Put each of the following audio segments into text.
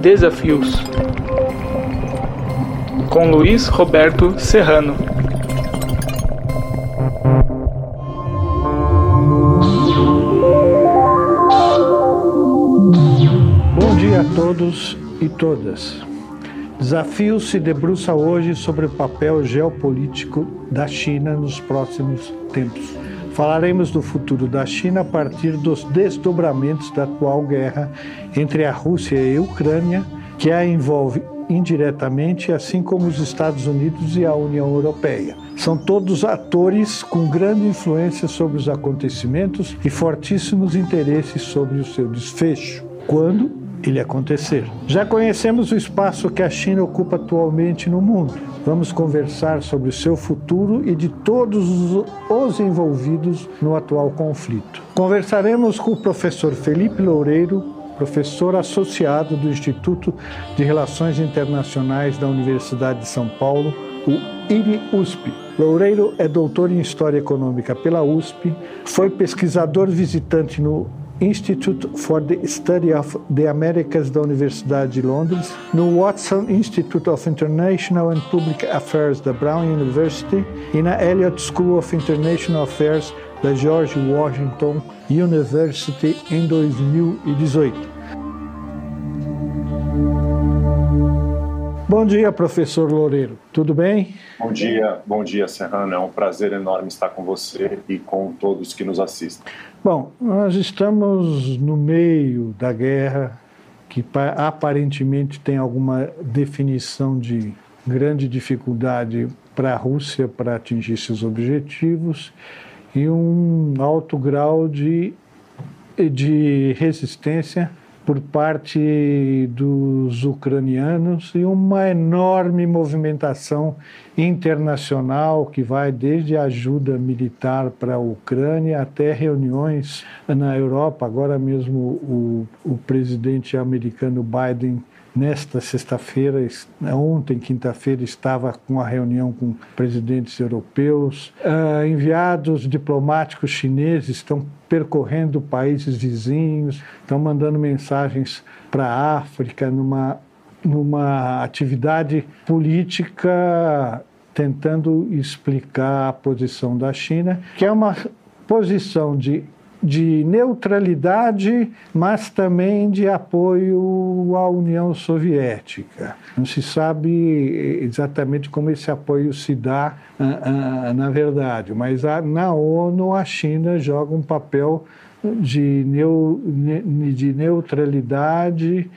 Desafios com Luiz Roberto Serrano. Bom dia a todos e todas. Desafio se debruça hoje sobre o papel geopolítico da China nos próximos tempos. Falaremos do futuro da China a partir dos desdobramentos da atual guerra entre a Rússia e a Ucrânia, que a envolve indiretamente, assim como os Estados Unidos e a União Europeia. São todos atores com grande influência sobre os acontecimentos e fortíssimos interesses sobre o seu desfecho. Quando ele acontecer. Já conhecemos o espaço que a China ocupa atualmente no mundo. Vamos conversar sobre o seu futuro e de todos os envolvidos no atual conflito. Conversaremos com o professor Felipe Loureiro, professor associado do Instituto de Relações Internacionais da Universidade de São Paulo, o IRI-USP. Loureiro é doutor em História Econômica pela USP, foi pesquisador visitante no Institute for the Study of the Americas da Universidade de Londres, no Watson Institute of International and Public Affairs da Brown University e na Elliott School of International Affairs da George Washington University em 2018. Bom dia, professor Loureiro. Tudo bem? Bom dia, bom dia, Serrano. É um prazer enorme estar com você e com todos que nos assistem. Bom, nós estamos no meio da guerra que aparentemente tem alguma definição de grande dificuldade para a Rússia para atingir seus objetivos e um alto grau de, de resistência por parte dos ucranianos e uma enorme movimentação internacional que vai desde ajuda militar para a Ucrânia até reuniões na Europa. Agora mesmo o, o presidente americano Biden nesta sexta-feira, ontem, quinta-feira, estava com a reunião com presidentes europeus. Uh, enviados diplomáticos chineses estão percorrendo países vizinhos, estão mandando mensagens para a África numa, numa atividade política tentando explicar a posição da China, que é uma posição de de neutralidade, mas também de apoio à União Soviética. Não se sabe exatamente como esse apoio se dá uh, uh, na verdade, mas na ONU a China joga um papel de, de neutralidade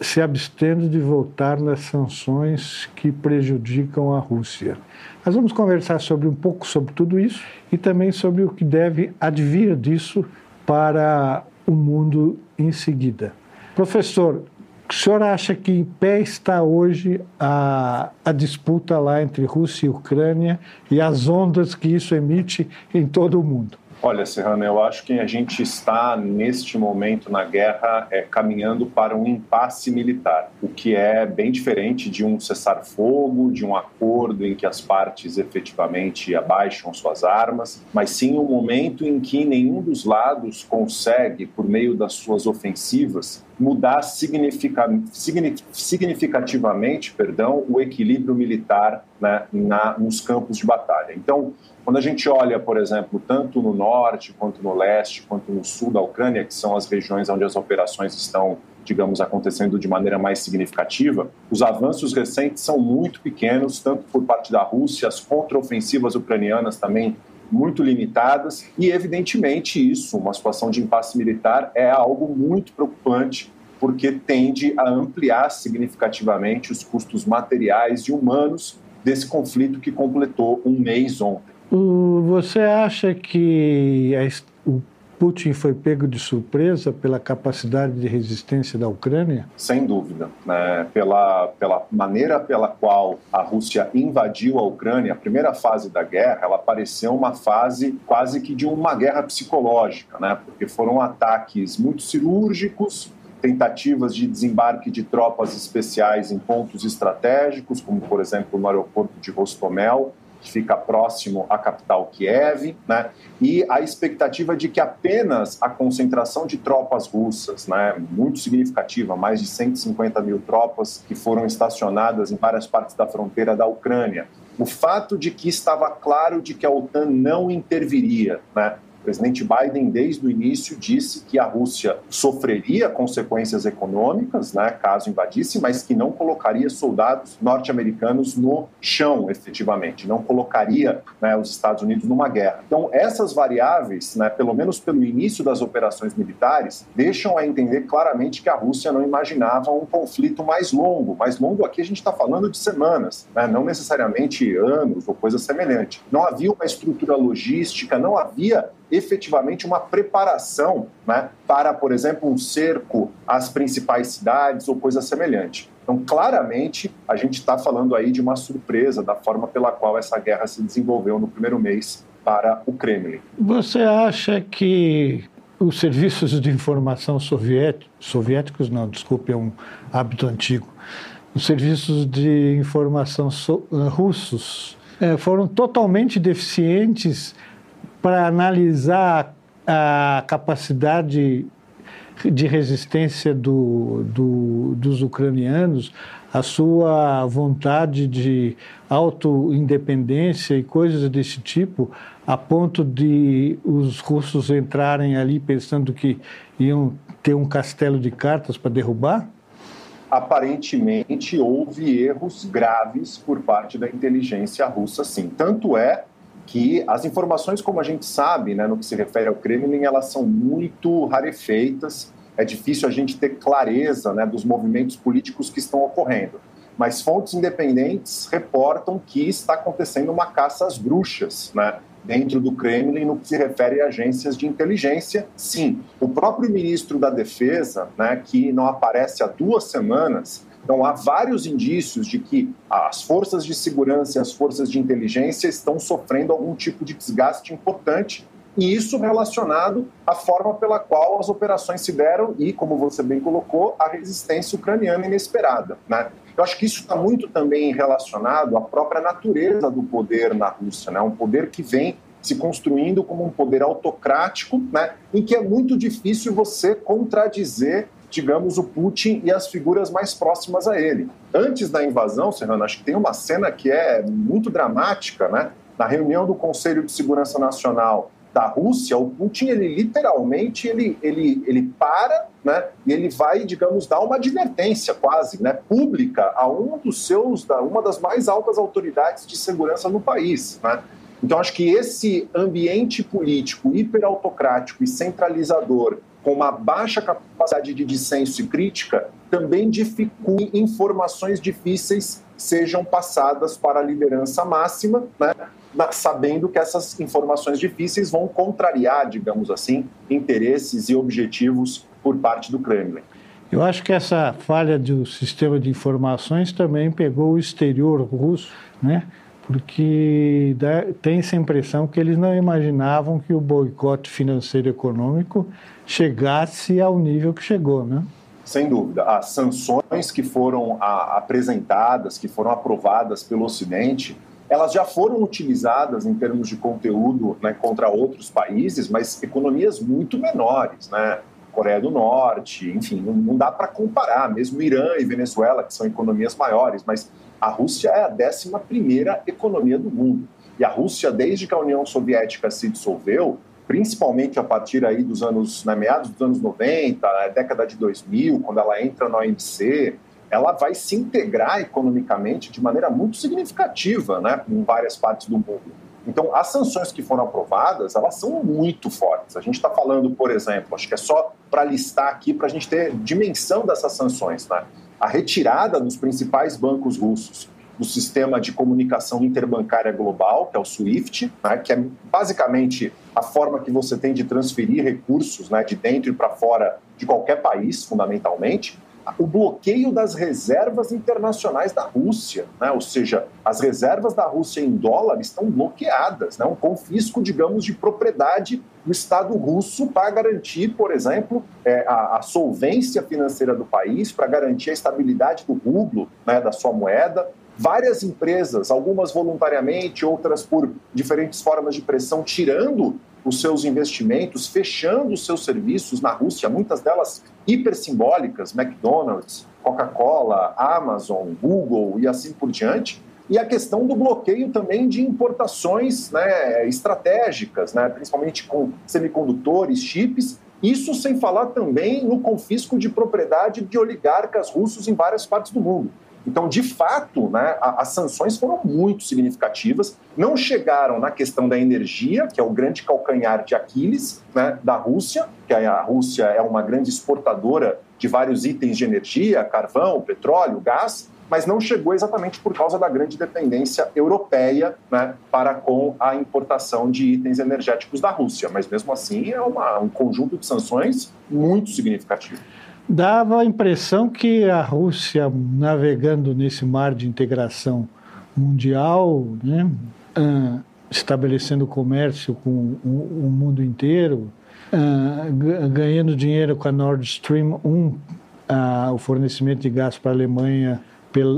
se abstendo de votar nas sanções que prejudicam a Rússia. Nós vamos conversar sobre um pouco sobre tudo isso e também sobre o que deve advir disso para o mundo em seguida. Professor, o senhor acha que em pé está hoje a, a disputa lá entre Rússia e Ucrânia e as ondas que isso emite em todo o mundo? Olha, Serrano, eu acho que a gente está, neste momento na guerra, é, caminhando para um impasse militar, o que é bem diferente de um cessar-fogo, de um acordo em que as partes efetivamente abaixam suas armas, mas sim um momento em que nenhum dos lados consegue, por meio das suas ofensivas, mudar significativamente perdão, o equilíbrio militar né, na, nos campos de batalha. Então, quando a gente olha, por exemplo, tanto no norte, quanto no leste, quanto no sul da Ucrânia, que são as regiões onde as operações estão, digamos, acontecendo de maneira mais significativa, os avanços recentes são muito pequenos, tanto por parte da Rússia, as contraofensivas ucranianas também muito limitadas e, evidentemente, isso, uma situação de impasse militar, é algo muito preocupante porque tende a ampliar significativamente os custos materiais e humanos desse conflito que completou um mês ontem. Você acha que o Putin foi pego de surpresa pela capacidade de resistência da Ucrânia? Sem dúvida. Né? Pela, pela maneira pela qual a Rússia invadiu a Ucrânia, a primeira fase da guerra, ela pareceu uma fase quase que de uma guerra psicológica, né? porque foram ataques muito cirúrgicos, tentativas de desembarque de tropas especiais em pontos estratégicos, como por exemplo no aeroporto de Rostomel, que fica próximo à capital Kiev, né? e a expectativa de que apenas a concentração de tropas russas, né, muito significativa, mais de 150 mil tropas que foram estacionadas em várias partes da fronteira da Ucrânia, o fato de que estava claro de que a OTAN não interviria, né, o presidente Biden, desde o início, disse que a Rússia sofreria consequências econômicas, né, caso invadisse, mas que não colocaria soldados norte-americanos no chão, efetivamente, não colocaria né, os Estados Unidos numa guerra. Então, essas variáveis, né, pelo menos pelo início das operações militares, deixam a entender claramente que a Rússia não imaginava um conflito mais longo. Mais longo aqui a gente está falando de semanas, né, não necessariamente anos ou coisa semelhante. Não havia uma estrutura logística, não havia efetivamente uma preparação né, para, por exemplo, um cerco às principais cidades ou coisa semelhante. Então, claramente, a gente está falando aí de uma surpresa da forma pela qual essa guerra se desenvolveu no primeiro mês para o Kremlin. Você acha que os serviços de informação soviéticos, soviéticos não, desculpe, é um hábito antigo, os serviços de informação so, russos é, foram totalmente deficientes para analisar a capacidade de resistência do, do, dos ucranianos, a sua vontade de autoindependência e coisas desse tipo, a ponto de os russos entrarem ali pensando que iam ter um castelo de cartas para derrubar? Aparentemente houve erros graves por parte da inteligência russa, sim. Tanto é que as informações, como a gente sabe, né, no que se refere ao Kremlin, elas são muito rarefeitas. É difícil a gente ter clareza né, dos movimentos políticos que estão ocorrendo. Mas fontes independentes reportam que está acontecendo uma caça às bruxas, né, dentro do Kremlin no que se refere a agências de inteligência. Sim, o próprio ministro da Defesa, né, que não aparece há duas semanas, então, há vários indícios de que as forças de segurança e as forças de inteligência estão sofrendo algum tipo de desgaste importante, e isso relacionado à forma pela qual as operações se deram e, como você bem colocou, a resistência ucraniana inesperada. Né? Eu acho que isso está muito também relacionado à própria natureza do poder na Rússia, né? um poder que vem se construindo como um poder autocrático, né? em que é muito difícil você contradizer digamos, o Putin e as figuras mais próximas a ele. Antes da invasão, Serrano, acho que tem uma cena que é muito dramática, né? Na reunião do Conselho de Segurança Nacional da Rússia, o Putin, ele literalmente, ele, ele, ele para, né? E ele vai, digamos, dar uma advertência quase, né? Pública a um dos seus, da, uma das mais altas autoridades de segurança no país, né? Então, acho que esse ambiente político hiperautocrático e centralizador com uma baixa capacidade de dissenso e crítica, também dificulta informações difíceis sejam passadas para a liderança máxima, né? sabendo que essas informações difíceis vão contrariar, digamos assim, interesses e objetivos por parte do Kremlin. Eu acho que essa falha do sistema de informações também pegou o exterior russo, né? Porque tem essa impressão que eles não imaginavam que o boicote financeiro e econômico chegasse ao nível que chegou, né? Sem dúvida. As sanções que foram apresentadas, que foram aprovadas pelo Ocidente, elas já foram utilizadas em termos de conteúdo né, contra outros países, mas economias muito menores, né? Coreia do Norte, enfim, não, dá para comparar, mesmo Irã e Venezuela, que são economias maiores, mas a Rússia é a 11 economia do mundo. E a Rússia, desde que a União Soviética se dissolveu, principalmente a partir aí dos anos, na meados dos anos 90, década de 2000, quando ela entra na OMC, ela vai se integrar economicamente de maneira muito significativa, né, em várias partes do mundo. Então, as sanções que foram aprovadas, elas são muito fortes. A gente está falando, por exemplo, acho que é só para listar aqui para a gente ter dimensão dessas sanções, né? A retirada dos principais bancos russos do sistema de comunicação interbancária global, que é o SWIFT, né, que é basicamente a forma que você tem de transferir recursos né, de dentro e para fora de qualquer país, fundamentalmente o bloqueio das reservas internacionais da Rússia, né? ou seja, as reservas da Rússia em dólar estão bloqueadas, né? um confisco, digamos, de propriedade do Estado russo para garantir, por exemplo, é, a, a, solvência financeira do país, para garantir a estabilidade do rublo, né, da sua moeda. várias empresas, algumas voluntariamente, outras por diferentes formas de pressão, tirando os seus investimentos, fechando os seus serviços na Rússia, muitas delas hipersimbólicas, McDonald's, Coca-Cola, Amazon, Google e assim por diante. E a questão do bloqueio também de importações né, estratégicas, né, principalmente com semicondutores, chips, isso sem falar também no confisco de propriedade de oligarcas russos em várias partes do mundo. Então, de fato, né, as sanções foram muito significativas, não chegaram na questão da energia, que é o grande calcanhar de Aquiles né, da Rússia, que a Rússia é uma grande exportadora de vários itens de energia, carvão, petróleo, gás, mas não chegou exatamente por causa da grande dependência europeia né, para com a importação de itens energéticos da Rússia. Mas mesmo assim é uma, um conjunto de sanções muito significativo. Dava a impressão que a Rússia, navegando nesse mar de integração mundial, né, uh, estabelecendo comércio com o, o mundo inteiro, uh, ganhando dinheiro com a Nord Stream 1, uh, o fornecimento de gás para a Alemanha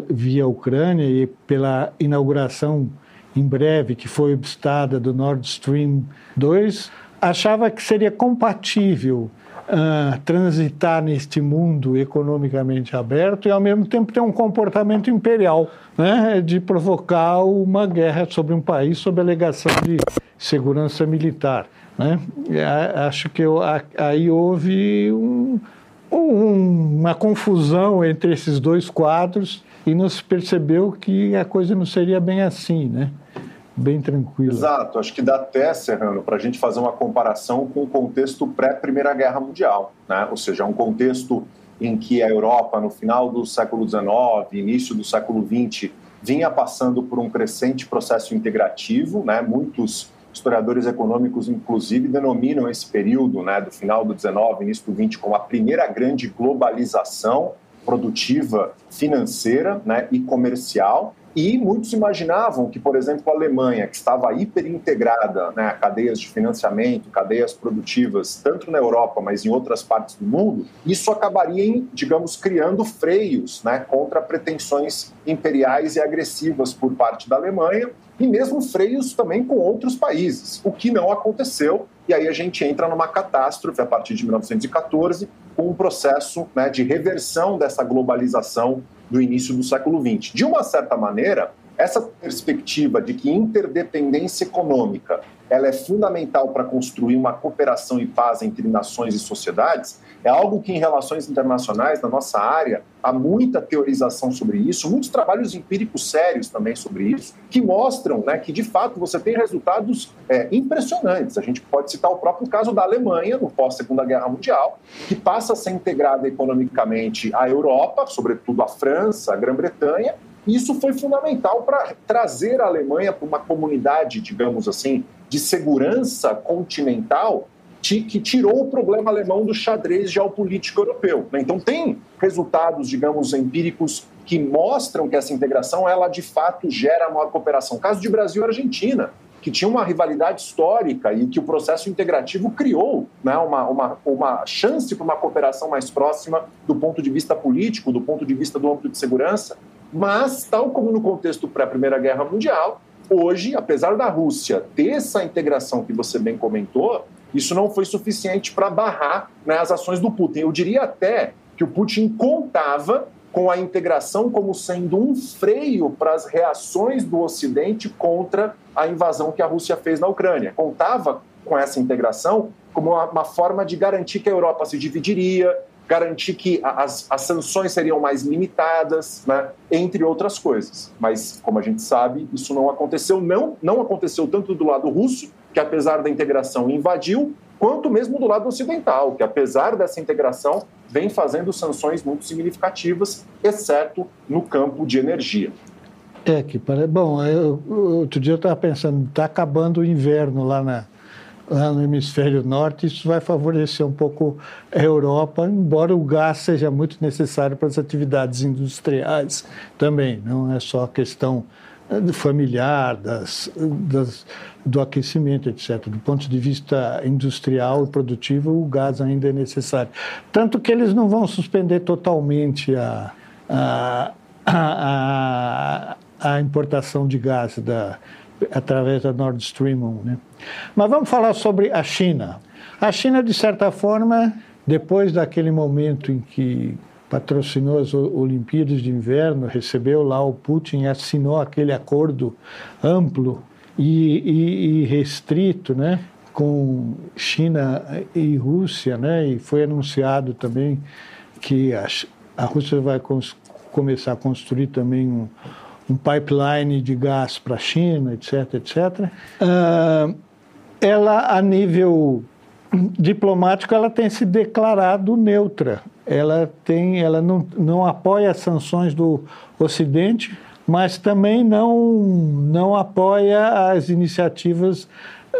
via Ucrânia e pela inauguração em breve, que foi obstada do Nord Stream 2, achava que seria compatível uh, transitar neste mundo economicamente aberto e, ao mesmo tempo, ter um comportamento imperial, né, de provocar uma guerra sobre um país sob alegação de segurança militar. Né? Acho que eu, aí houve um, uma confusão entre esses dois quadros e nos percebeu que a coisa não seria bem assim, né? Bem tranquila. Exato, acho que dá até, Serrano, para a gente fazer uma comparação com o contexto pré-Primeira Guerra Mundial, né? ou seja, um contexto em que a Europa, no final do século XIX, início do século XX, vinha passando por um crescente processo integrativo, né? muitos historiadores econômicos, inclusive, denominam esse período né, do final do XIX, início do XX, como a primeira grande globalização produtiva, financeira né, e comercial. E muitos imaginavam que, por exemplo, a Alemanha, que estava hiperintegrada né, a cadeias de financiamento, cadeias produtivas, tanto na Europa, mas em outras partes do mundo, isso acabaria, digamos, criando freios né, contra pretensões imperiais e agressivas por parte da Alemanha, e mesmo freios também com outros países, o que não aconteceu. E aí a gente entra numa catástrofe a partir de 1914, com um processo né, de reversão dessa globalização do início do século XX. De uma certa maneira, essa perspectiva de que interdependência econômica ela é fundamental para construir uma cooperação e paz entre nações e sociedades, é algo que em relações internacionais, na nossa área, há muita teorização sobre isso, muitos trabalhos empíricos sérios também sobre isso, que mostram né, que, de fato, você tem resultados é, impressionantes. A gente pode citar o próprio caso da Alemanha, no pós-Segunda Guerra Mundial, que passa a ser integrada economicamente à Europa, sobretudo à França, à Grã-Bretanha, isso foi fundamental para trazer a Alemanha para uma comunidade, digamos assim, de segurança continental que tirou o problema alemão do xadrez geopolítico europeu. Né? Então tem resultados, digamos, empíricos que mostram que essa integração, ela de fato gera maior cooperação. caso de Brasil e Argentina, que tinha uma rivalidade histórica e que o processo integrativo criou né, uma, uma, uma chance para uma cooperação mais próxima do ponto de vista político, do ponto de vista do âmbito de segurança. Mas, tal como no contexto pré-Primeira Guerra Mundial, hoje, apesar da Rússia ter essa integração que você bem comentou, isso não foi suficiente para barrar né, as ações do Putin. Eu diria até que o Putin contava com a integração como sendo um freio para as reações do Ocidente contra a invasão que a Rússia fez na Ucrânia. Contava com essa integração como uma, uma forma de garantir que a Europa se dividiria, garantir que as, as sanções seriam mais limitadas, né, entre outras coisas. Mas, como a gente sabe, isso não aconteceu. Não, não aconteceu tanto do lado russo, que apesar da integração invadiu, quanto mesmo do lado ocidental, que apesar dessa integração vem fazendo sanções muito significativas, exceto no campo de energia. É que bom, eu, outro dia eu estava pensando, está acabando o inverno lá na, lá no hemisfério norte, isso vai favorecer um pouco a Europa, embora o gás seja muito necessário para as atividades industriais também, não é só a questão eh, familiar, das, das, do aquecimento, etc. Do ponto de vista industrial e produtivo, o gás ainda é necessário. Tanto que eles não vão suspender totalmente a, a, a, a importação de gás da, através da Nord Stream 1. Né? Mas vamos falar sobre a China. A China, de certa forma, depois daquele momento em que patrocinou as Olimpíadas de Inverno, recebeu lá o Putin assinou aquele acordo amplo e, e, e restrito, né? com China e Rússia, né? E foi anunciado também que a, a Rússia vai começar a construir também um, um pipeline de gás para a China, etc, etc. Uh, ela, a nível diplomático, ela tem se declarado neutra. Ela tem, ela não, não apoia as sanções do Ocidente, mas também não não apoia as iniciativas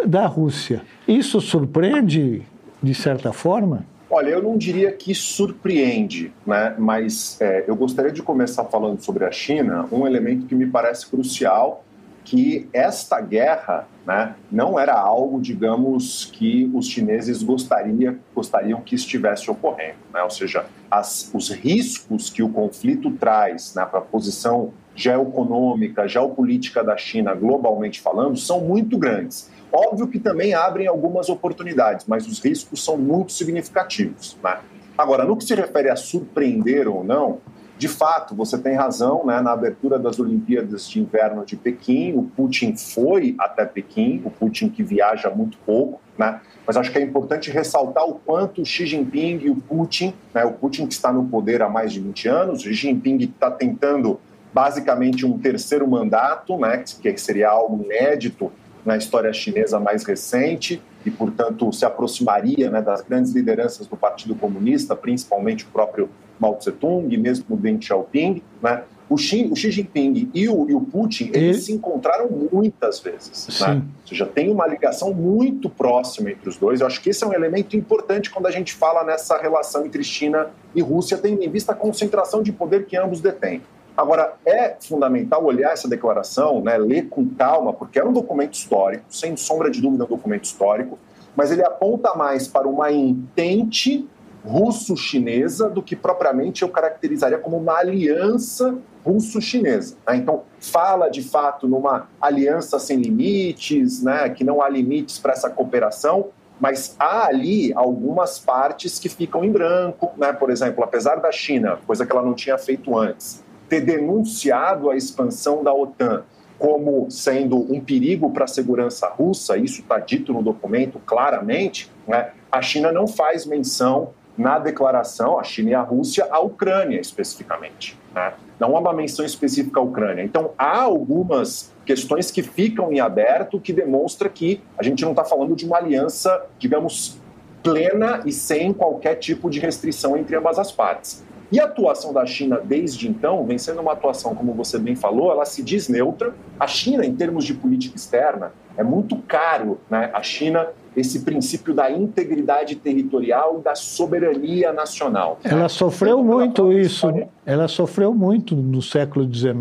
da Rússia. Isso surpreende de certa forma? Olha, eu não diria que surpreende, né? mas é, eu gostaria de começar falando sobre a China, um elemento que me parece crucial, que esta guerra né, não era algo, digamos, que os chineses gostaria, gostariam que estivesse ocorrendo. Né? Ou seja, as, os riscos que o conflito traz né, para a posição geoeconômica, geopolítica da China, globalmente falando, são muito grandes. Óbvio que também abrem algumas oportunidades, mas os riscos são muito significativos. Né? Agora, no que se refere a surpreender ou não, de fato, você tem razão, né? na abertura das Olimpíadas de Inverno de Pequim, o Putin foi até Pequim, o Putin que viaja muito pouco, né? mas acho que é importante ressaltar o quanto o Xi Jinping e o Putin, né? o Putin que está no poder há mais de 20 anos, o Xi Jinping está tentando basicamente um terceiro mandato, né? que seria algo inédito na história chinesa mais recente e, portanto, se aproximaria né, das grandes lideranças do Partido Comunista, principalmente o próprio Mao Tse-tung e mesmo o Deng Xiaoping, né? O Xi, o Xi Jinping e o, e o Putin, eles e... se encontraram muitas vezes. Né? Ou seja, tem uma ligação muito próxima entre os dois. Eu acho que esse é um elemento importante quando a gente fala nessa relação entre China e Rússia, tendo em vista a concentração de poder que ambos detêm. Agora, é fundamental olhar essa declaração, né, ler com calma, porque é um documento histórico, sem sombra de dúvida, é um documento histórico, mas ele aponta mais para uma intente russo-chinesa do que propriamente eu caracterizaria como uma aliança russo-chinesa. Né? Então, fala de fato numa aliança sem limites, né, que não há limites para essa cooperação, mas há ali algumas partes que ficam em branco, né? por exemplo, apesar da China, coisa que ela não tinha feito antes, ter denunciado a expansão da OTAN como sendo um perigo para a segurança russa, isso está dito no documento claramente, né? a China não faz menção na declaração, a China e a Rússia, à Ucrânia especificamente. Né? Não há uma menção específica à Ucrânia. Então, há algumas questões que ficam em aberto que demonstra que a gente não está falando de uma aliança, digamos, plena e sem qualquer tipo de restrição entre ambas as partes. E a atuação da China desde então vem sendo uma atuação, como você bem falou, ela se diz neutra. A China, em termos de política externa, é muito caro, né? A China esse princípio da integridade territorial e da soberania nacional. Ela sofreu então, muito isso. História... Ela sofreu muito no século XIX,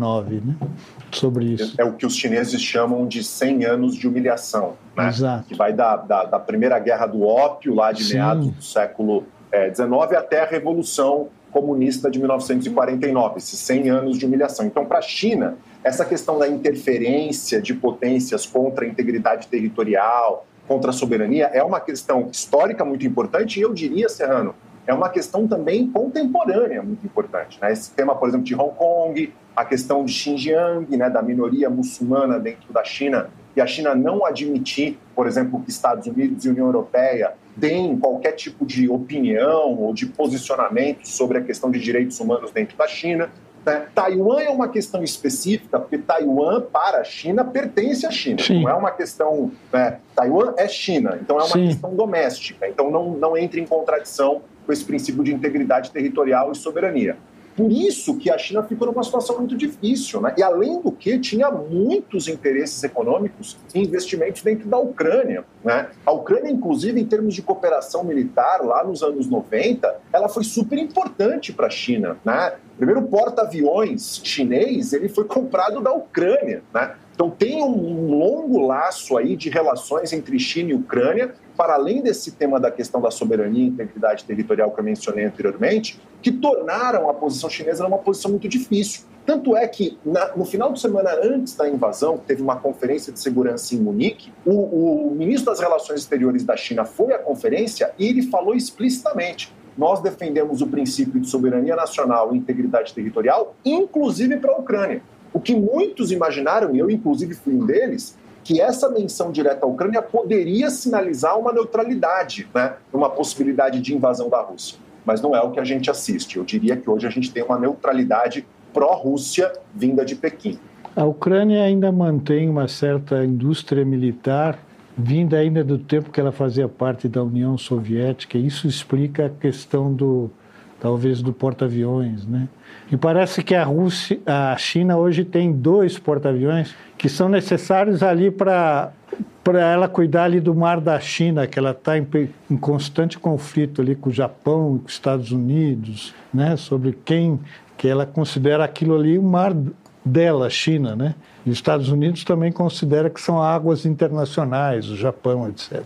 né? Sobre isso. É o que os chineses chamam de 100 anos de humilhação, né? Exato. Que vai da, da, da primeira guerra do ópio, lá de Sim. meados do século XIX, é, até a Revolução comunista de 1949, esses 100 anos de humilhação. Então, para a China, essa questão da interferência de potências contra a integridade territorial, contra a soberania, é uma questão histórica muito importante e eu diria, Serrano, é uma questão também contemporânea muito importante. Né? Esse tema, por exemplo, de Hong Kong, a questão de Xinjiang, né, da minoria muçulmana dentro da China, e a China não admitir, por exemplo, que Estados Unidos e União Europeia deem qualquer tipo de opinião ou de posicionamento sobre a questão de direitos humanos dentro da China. Né? Taiwan é uma questão específica, porque Taiwan, para a China, pertence à China. Sim. Não é uma questão. Né? Taiwan é China, então é uma Sim. questão doméstica. Então não, não entra em contradição com esse princípio de integridade territorial e soberania. Por isso que a China ficou numa situação muito difícil, né? E além do que, tinha muitos interesses econômicos e investimentos dentro da Ucrânia, né? A Ucrânia, inclusive, em termos de cooperação militar, lá nos anos 90, ela foi super importante para a China, né? O primeiro porta-aviões chinês, ele foi comprado da Ucrânia, né? Então tem um longo laço aí de relações entre China e Ucrânia, para além desse tema da questão da soberania e integridade territorial que eu mencionei anteriormente, que tornaram a posição chinesa uma posição muito difícil. Tanto é que, na, no final de semana antes da invasão, teve uma conferência de segurança em Munique, o, o ministro das Relações Exteriores da China foi à conferência e ele falou explicitamente: nós defendemos o princípio de soberania nacional e integridade territorial, inclusive para a Ucrânia. O que muitos imaginaram, e eu inclusive fui um deles, que essa menção direta à Ucrânia poderia sinalizar uma neutralidade, né, uma possibilidade de invasão da Rússia. Mas não é o que a gente assiste. Eu diria que hoje a gente tem uma neutralidade pró-Rússia vinda de Pequim. A Ucrânia ainda mantém uma certa indústria militar vinda ainda do tempo que ela fazia parte da União Soviética. Isso explica a questão do talvez do porta-aviões, né? E parece que a Rússia, a China hoje tem dois porta-aviões que são necessários ali para para ela cuidar ali do mar da China, que ela está em, em, constante conflito ali com o Japão com os Estados Unidos, né? Sobre quem que ela considera aquilo ali o mar dela, China, né? E os Estados Unidos também considera que são águas internacionais, o Japão, etc.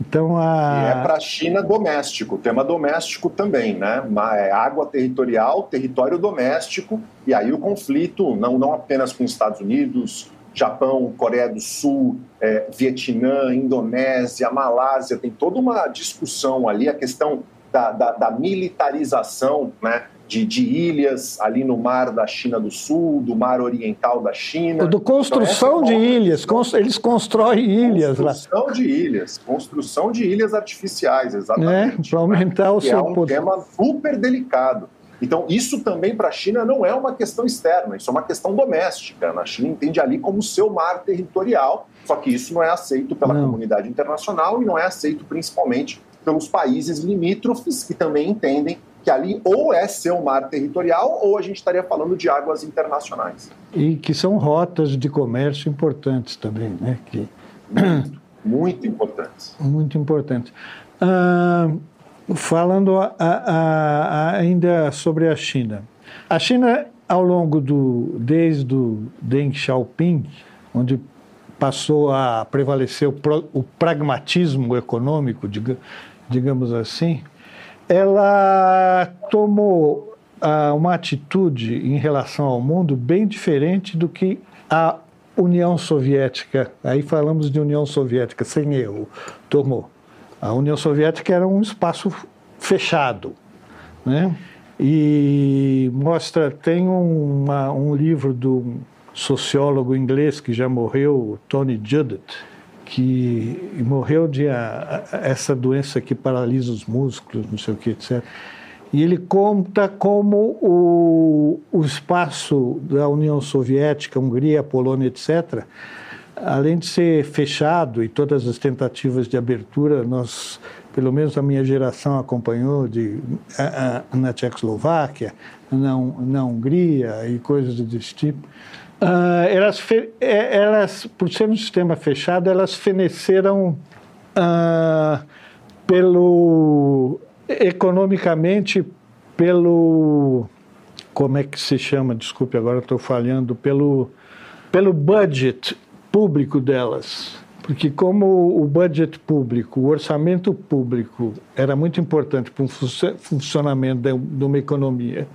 Então a... E é para a China doméstico, tema doméstico também, né? É água territorial, território doméstico, e aí o conflito não, não apenas com os Estados Unidos, Japão, Coreia do Sul, é, Vietnã, Indonésia, Malásia, tem toda uma discussão ali, a questão da, da, da militarização, né? De, de, ilhas ali no mar da China do Sul, do mar oriental da China. Do construção então, de ilhas, eles constroem ilhas lá. Construção de ilhas, construção de ilhas artificiais, exatamente. É, para aumentar o seu é um poder. tema super delicado. Então, isso também para a China não é uma questão externa, isso é uma questão doméstica. A China entende ali como seu mar territorial, só que isso não é aceito pela não. comunidade internacional e não é aceito principalmente pelos países limítrofes que também entendem que ali ou é seu mar territorial ou a gente estaria falando de águas internacionais. E que são rotas de comércio importantes também, né? Que... Muito, muito importantes. Muito importantes. Ah, falando a, a, a, ainda sobre a China. A China, ao longo do... desde o Deng Xiaoping, onde passou a prevalecer o, pro, o pragmatismo econômico, digamos assim, ela tomou ah, uma atitude em relação ao mundo bem diferente do que a União Soviética, aí falamos de União Soviética, sem erro, tomou. A União Soviética era um espaço fechado, né? E mostra, tem uma, um livro do sociólogo inglês que já morreu, Tony Juddit, que morreu de a, essa doença que paralisa os músculos, não sei o que, etc. E ele conta como o, o espaço da União Soviética, Hungria, Polônia, etc., além de ser fechado e todas as tentativas de abertura, nós, pelo menos a minha geração acompanhou de, a, a, na Tchecoslováquia, na, na Hungria e coisas desse tipo, Uh, elas, é, elas, por ser um sistema fechado, elas feneceram uh, pelo economicamente pelo como é que se chama? Desculpe, agora estou falhando pelo pelo budget público delas. Porque como o budget público, o orçamento público era muito importante para o funcionamento de uma economia,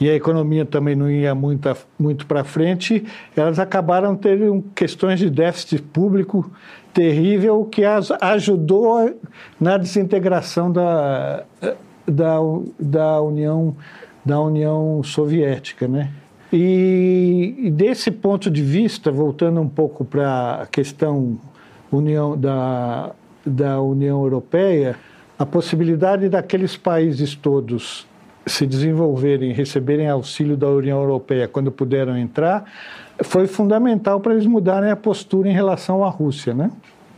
e a economia também não ia muito, muito para frente, elas acabaram tendo questões de déficit público terrível que as ajudou na desintegração da, da, da, União, da União Soviética, né? E, e desse ponto de vista, voltando um pouco para a questão União, da, da União Europeia, a possibilidade daqueles países todos se desenvolverem, receberem auxílio da União Europeia quando puderam entrar, foi fundamental para eles mudarem a postura em relação à Rússia, né?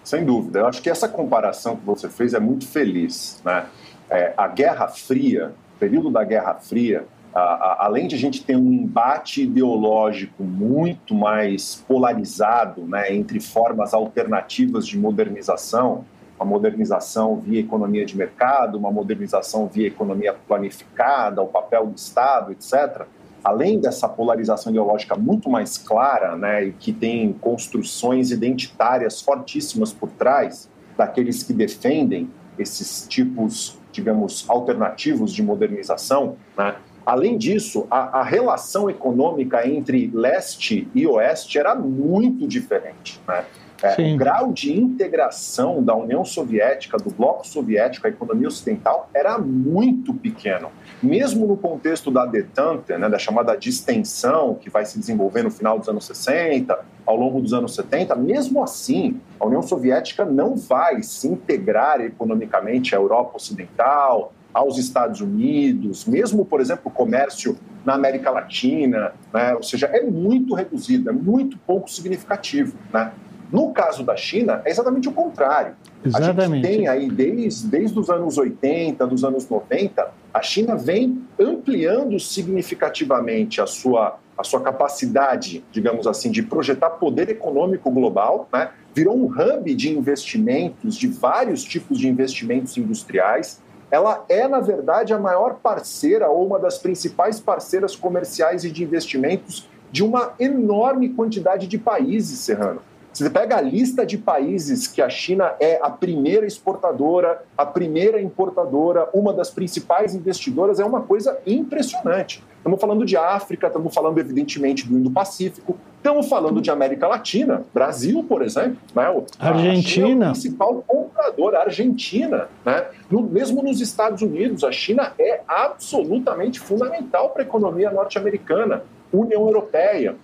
Sem dúvida. Eu acho que essa comparação que você fez é muito feliz, né? É, a Guerra Fria, período da Guerra Fria, a, a, além de a gente ter um embate ideológico muito mais polarizado né, entre formas alternativas de modernização, uma modernização via economia de mercado, uma modernização via economia planificada, o papel do Estado, etc. Além dessa polarização ideológica muito mais clara, né, e que tem construções identitárias fortíssimas por trás daqueles que defendem esses tipos, digamos, alternativos de modernização, né, Além disso, a, a, relação econômica entre leste e oeste era muito diferente. Né? É, o grau de integração da União Soviética, do bloco soviético, a economia ocidental, era muito pequeno. Mesmo no contexto da detente, né, da chamada distensão, que vai se desenvolver no final dos anos 60, ao longo dos anos 70, mesmo assim, a União Soviética não vai se integrar economicamente à Europa Ocidental, aos Estados Unidos, mesmo, por exemplo, o comércio na América Latina, né? ou seja, é muito reduzido, é muito pouco significativo. Né? No caso da China, é exatamente o contrário. Exatamente. A gente tem aí, desde, desde os anos 80, dos anos 90, a China vem ampliando significativamente a sua, a sua capacidade, digamos assim, de projetar poder econômico global, né? virou um hub de investimentos, de vários tipos de investimentos industriais. Ela é, na verdade, a maior parceira ou uma das principais parceiras comerciais e de investimentos de uma enorme quantidade de países, Serrano. Você pega a lista de países que a China é a primeira exportadora, a primeira importadora, uma das principais investidoras, é uma coisa impressionante. Estamos falando de África, estamos falando, evidentemente, do Indo-Pacífico, estamos falando de América Latina, Brasil, por exemplo. Né? Argentina. é o principal comprador, a Argentina. Né? No, mesmo nos Estados Unidos, a China é absolutamente fundamental para a economia norte-americana, União Europeia.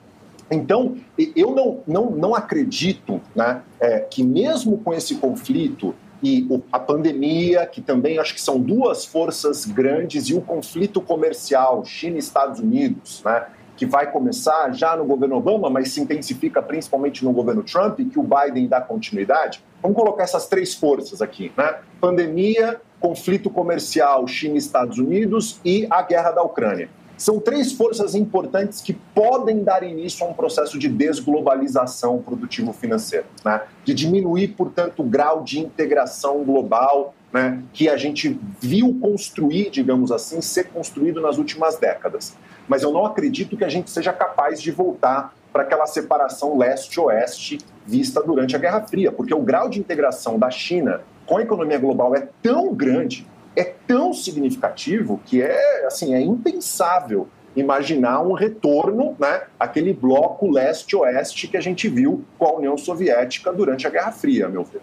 Então, eu não, não, não acredito né, é, que, mesmo com esse conflito e a pandemia, que também acho que são duas forças grandes, e o conflito comercial China e Estados Unidos, né, que vai começar já no governo Obama, mas se intensifica principalmente no governo Trump, e que o Biden dá continuidade. Vamos colocar essas três forças aqui: né? pandemia, conflito comercial China e Estados Unidos e a guerra da Ucrânia. São três forças importantes que podem dar início a um processo de desglobalização produtivo-financeira, né? de diminuir, portanto, o grau de integração global né? que a gente viu construir, digamos assim, ser construído nas últimas décadas. Mas eu não acredito que a gente seja capaz de voltar para aquela separação leste-oeste vista durante a Guerra Fria, porque o grau de integração da China com a economia global é tão grande é tão significativo que é assim é impensável imaginar um retorno, né, aquele bloco leste-oeste que a gente viu com a União Soviética durante a Guerra Fria, meu filho.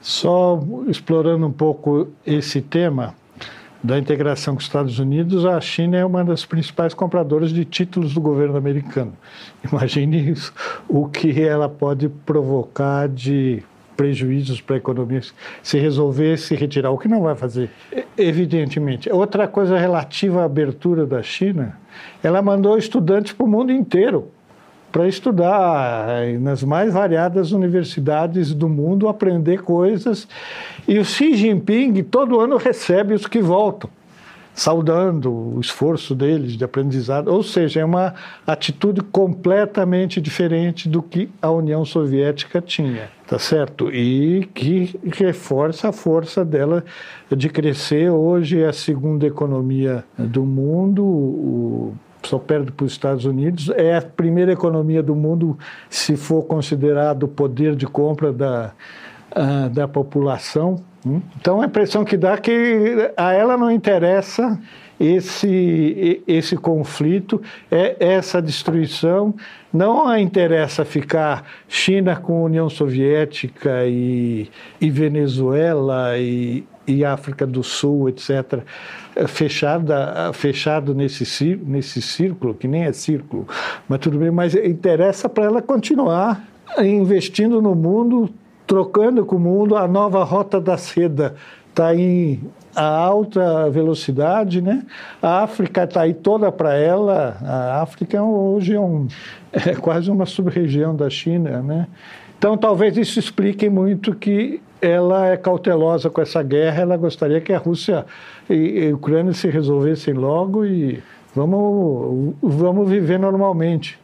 Só explorando um pouco esse tema da integração com os Estados Unidos, a China é uma das principais compradoras de títulos do governo americano. Imagine isso, o que ela pode provocar de prejuízos para a economia se resolver se retirar, o que não vai fazer, evidentemente. Outra coisa relativa à abertura da China, ela mandou estudantes para o mundo inteiro para estudar nas mais variadas universidades do mundo, aprender coisas. E o Xi Jinping todo ano recebe os que voltam saudando o esforço deles de aprendizado. Ou seja, é uma atitude completamente diferente do que a União Soviética tinha, tá certo? E que reforça a força dela de crescer. Hoje é a segunda economia do mundo. O, só perde para os Estados Unidos. É a primeira economia do mundo se for considerado o poder de compra da, uh, da população. Então a impressão que dá é que a ela não interessa esse, esse conflito, é essa destruição. Não a interessa ficar China com União Soviética e, e Venezuela e, e África do Sul, etc., fechada, fechado nesse, nesse círculo, que nem é círculo, mas tudo bem, mas interessa para ela continuar investindo no mundo, trocando com o mundo, a nova rota da seda está em a alta velocidade, né? A África está aí toda para ela. A África hoje é, um, é quase uma sub-região da China, né? Então, talvez isso explique muito que ela é cautelosa com essa guerra. Ela gostaria que a Rússia e a Ucrânia se resolvessem logo e vamos, vamos viver normalmente,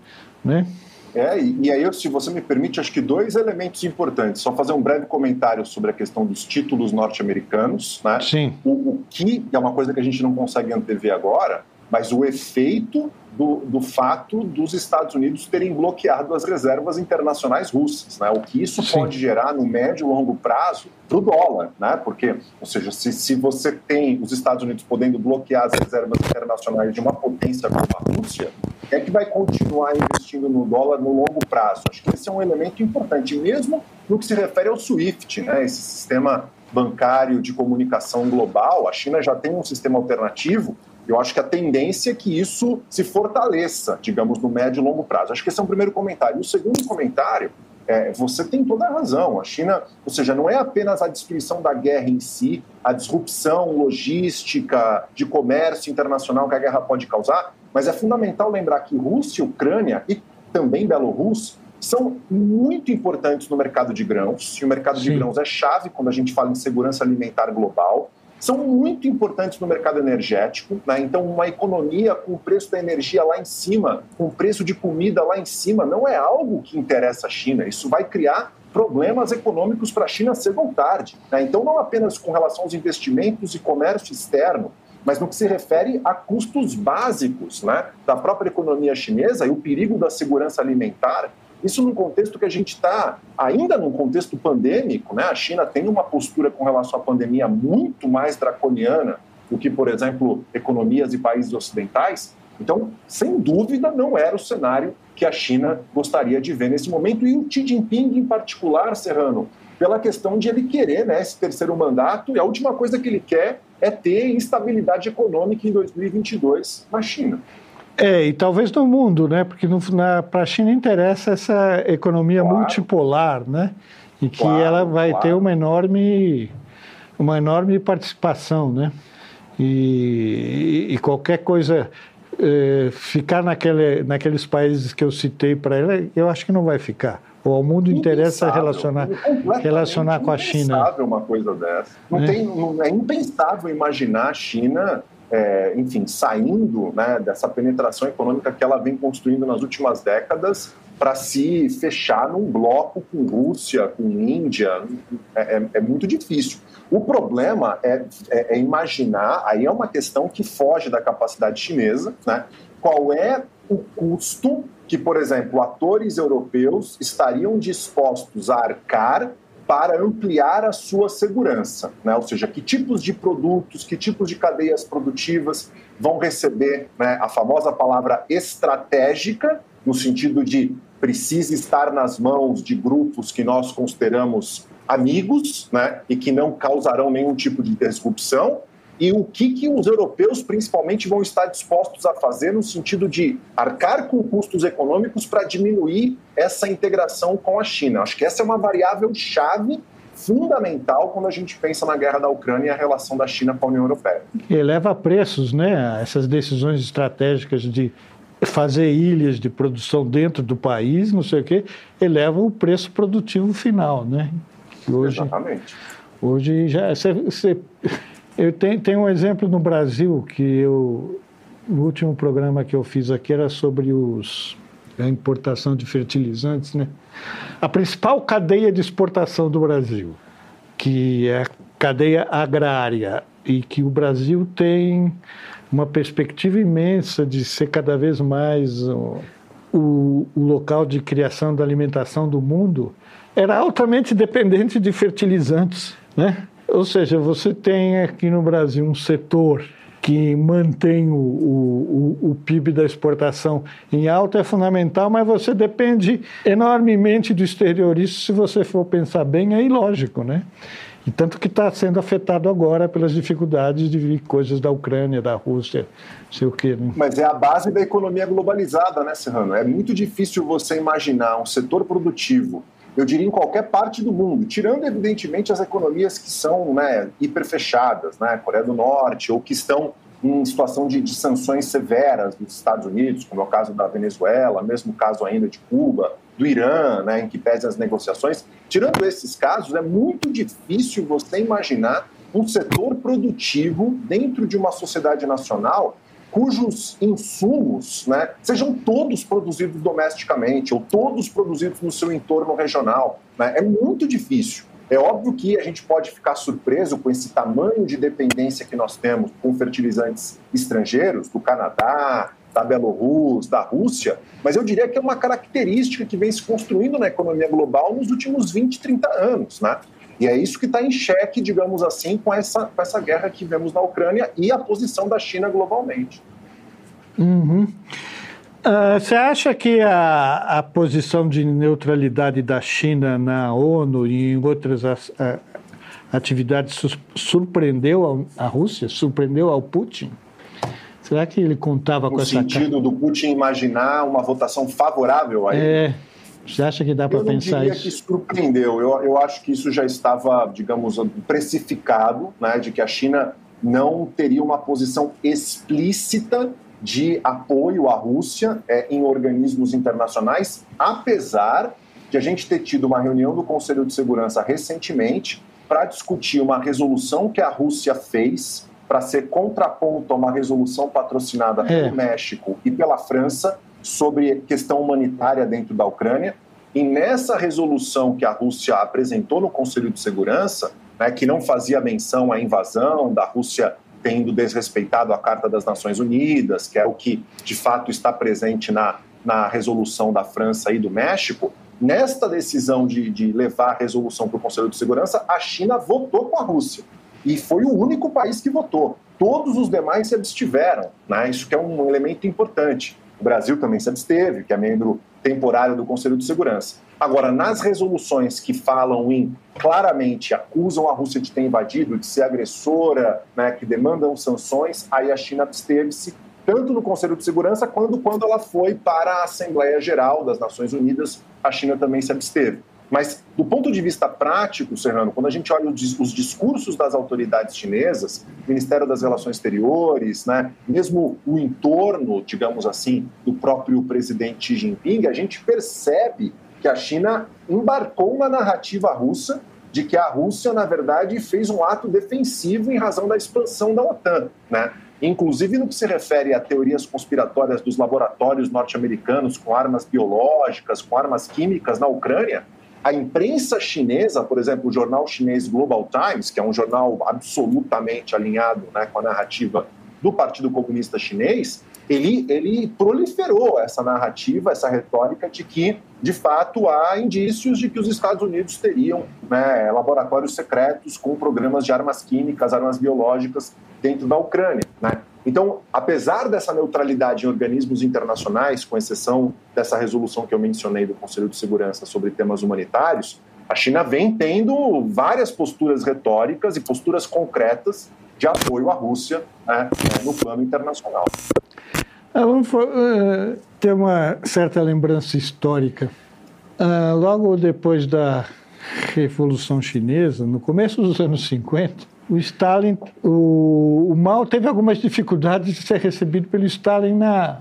né? É, e, e aí, se você me permite, acho que dois elementos importantes. Só fazer um breve comentário sobre a questão dos títulos norte-americanos. Né? Sim. O, o, que é uma coisa que a gente não consegue antever agora, mas o efeito do, do, fato dos Estados Unidos terem bloqueado as reservas internacionais russas, né? O que isso Sim. pode gerar no médio e longo prazo para o dólar, né? Porque, ou seja, se, se você tem os Estados Unidos podendo bloquear as reservas internacionais de uma potência como a Rússia, é que vai continuar investindo no dólar no longo prazo. Acho que esse é um elemento importante, mesmo no que se refere ao SWIFT, né? Esse sistema bancário de comunicação global. A China já tem um sistema alternativo eu acho que a tendência é que isso se fortaleça, digamos, no médio e longo prazo. Acho que esse é um primeiro comentário. O segundo comentário, é, você tem toda a razão. A China, ou seja, não é apenas a destruição da guerra em si, a disrupção logística de comércio internacional que a guerra pode causar, mas é fundamental lembrar que Rússia, Ucrânia e também Bielorrússia são muito importantes no mercado de grãos, e o mercado Sim. de grãos é chave quando a gente fala em segurança alimentar global são muito importantes no mercado energético. Né? Então, uma economia com o preço da energia lá em cima, com o preço de comida lá em cima, não é algo que interessa a China. Isso vai criar problemas econômicos para a China ou tarde. Né? Então, não apenas com relação aos investimentos e comércio externo, mas no que se refere a custos básicos né, da própria economia chinesa e o perigo da segurança alimentar isso num contexto que a gente está ainda num contexto pandêmico, né? A China tem uma postura com relação à pandemia muito mais draconiana do que, por exemplo, economias e países ocidentais. Então, sem dúvida, não era o cenário que a China gostaria de ver nesse momento e o Xi Jinping em particular, Serrano, pela questão de ele querer né, esse terceiro mandato e a última coisa que ele quer é ter instabilidade econômica em 2022 na China. É, e talvez no mundo, né? Porque para a China interessa essa economia claro. multipolar, né? E que claro, ela vai claro. ter uma enorme, uma enorme participação, né? E, e qualquer coisa é, ficar naquele, naqueles países que eu citei para ela, eu acho que não vai ficar. Ou ao mundo interessa relacionar, relacionar com a China. É impensável uma coisa dessa. Não é. Tem, não, é impensável imaginar a China é, enfim, saindo né, dessa penetração econômica que ela vem construindo nas últimas décadas para se fechar num bloco com Rússia, com Índia, é, é, é muito difícil. O problema é, é, é, imaginar, aí é uma questão que foge da capacidade chinesa, né? qual é o custo que, por exemplo, atores europeus estariam dispostos a arcar para ampliar a sua segurança, né? ou seja, que tipos de produtos, que tipos de cadeias produtivas vão receber né, a famosa palavra estratégica, no sentido de precisa estar nas mãos de grupos que nós consideramos amigos né, e que não causarão nenhum tipo de disrupção, e o que, que os europeus, principalmente, vão estar dispostos a fazer no sentido de arcar com custos econômicos para diminuir essa integração com a China. Acho que essa é uma variável chave fundamental quando a gente pensa na guerra da Ucrânia e a relação da China com a União Europeia. Eleva preços, né? Essas decisões estratégicas de fazer ilhas de produção dentro do país, não sei o quê, eleva o preço produtivo final, né? Hoje, Exatamente. Hoje já você, você eu tenho, tenho um exemplo no Brasil que eu, o último programa que eu fiz aqui era sobre os, a importação de fertilizantes, né? A principal cadeia de exportação do Brasil, que é a cadeia agrária, e que o Brasil tem uma perspectiva imensa de ser cada vez mais o, o, o local de criação da alimentação do mundo, era altamente dependente de fertilizantes, né? Ou seja, você tem aqui no Brasil um setor que mantém o, o, o, PIB da exportação em alta é fundamental, mas você depende enormemente do exterior. Isso, se você for pensar bem, é ilógico, né? E tanto que está sendo afetado agora pelas dificuldades de vir coisas da Ucrânia, da Rússia, sei o quê. Né? Mas é a base da economia globalizada, né, Serrano? É muito difícil você imaginar um setor produtivo eu diria em qualquer parte do mundo, tirando evidentemente as economias que são né, hiperfechadas, né, Coreia do Norte, ou que estão em situação de, de, sanções severas dos Estados Unidos, como é o caso da Venezuela, mesmo caso ainda de Cuba, do Irã, né, em que pese as negociações. Tirando esses casos, é muito difícil você imaginar um setor produtivo dentro de uma sociedade nacional cujos insumos né, sejam todos produzidos domesticamente ou todos produzidos no seu entorno regional. Né? É muito difícil. É óbvio que a gente pode ficar surpreso com esse tamanho de dependência que nós temos com fertilizantes estrangeiros, do Canadá, da Bielorrússia, da Rússia, mas eu diria que é uma característica que vem se construindo na economia global nos últimos 20, 30 anos, né? E é isso que está em xeque, digamos assim, com essa, com essa guerra que vemos na Ucrânia e a posição da China globalmente. Uhum. Uh, você acha que a, a posição de neutralidade da China na ONU e em outras atividades surpreendeu a, a Rússia? Surpreendeu ao Putin? Será que ele contava no com essa... No sentido do Putin imaginar uma votação favorável a ele? É. Você acha que dá para pensar isso? Eu que surpreendeu. Eu, eu acho que isso já estava, digamos, precificado, né, de que a China não teria uma posição explícita de apoio à Rússia é, em organismos internacionais, apesar de a gente ter tido uma reunião do Conselho de Segurança recentemente para discutir uma resolução que a Rússia fez para ser contraponto a uma resolução patrocinada pelo é. México e pela França sobre questão humanitária dentro da Ucrânia. E nessa resolução que a Rússia apresentou no Conselho de Segurança, né, que não fazia menção à invasão da Rússia tendo desrespeitado a Carta das Nações Unidas, que é o que de fato está presente na, na resolução da França e do México, nesta decisão de, de levar a resolução para o Conselho de Segurança, a China votou com a Rússia e foi o único país que votou. Todos os demais se abstiveram, né? isso que é um elemento importante. O Brasil também se absteve, que é membro temporário do Conselho de Segurança. Agora, nas resoluções que falam em claramente acusam a Rússia de ter invadido, de ser agressora, né, que demandam sanções, aí a China absteve-se tanto no Conselho de Segurança quanto quando ela foi para a Assembleia Geral das Nações Unidas, a China também se absteve. Mas, do ponto de vista prático, Serrano, quando a gente olha os discursos das autoridades chinesas, Ministério das Relações Exteriores, né, mesmo o entorno, digamos assim, do próprio presidente Xi Jinping, a gente percebe que a China embarcou na narrativa russa de que a Rússia, na verdade, fez um ato defensivo em razão da expansão da OTAN. Né? Inclusive no que se refere a teorias conspiratórias dos laboratórios norte-americanos com armas biológicas, com armas químicas na Ucrânia, a imprensa chinesa, por exemplo, o jornal chinês Global Times, que é um jornal absolutamente alinhado né, com a narrativa do Partido Comunista Chinês, ele, ele proliferou essa narrativa, essa retórica de que, de fato, há indícios de que os Estados Unidos teriam né, laboratórios secretos com programas de armas químicas, armas biológicas dentro da Ucrânia. Né? Então, apesar dessa neutralidade em organismos internacionais, com exceção dessa resolução que eu mencionei do Conselho de Segurança sobre temas humanitários, a China vem tendo várias posturas retóricas e posturas concretas de apoio à Rússia né, no plano internacional. Vamos uh, ter uma certa lembrança histórica. Uh, logo depois da Revolução Chinesa, no começo dos anos 50, o Stalin, o, o Mao teve algumas dificuldades de ser recebido pelo Stalin na,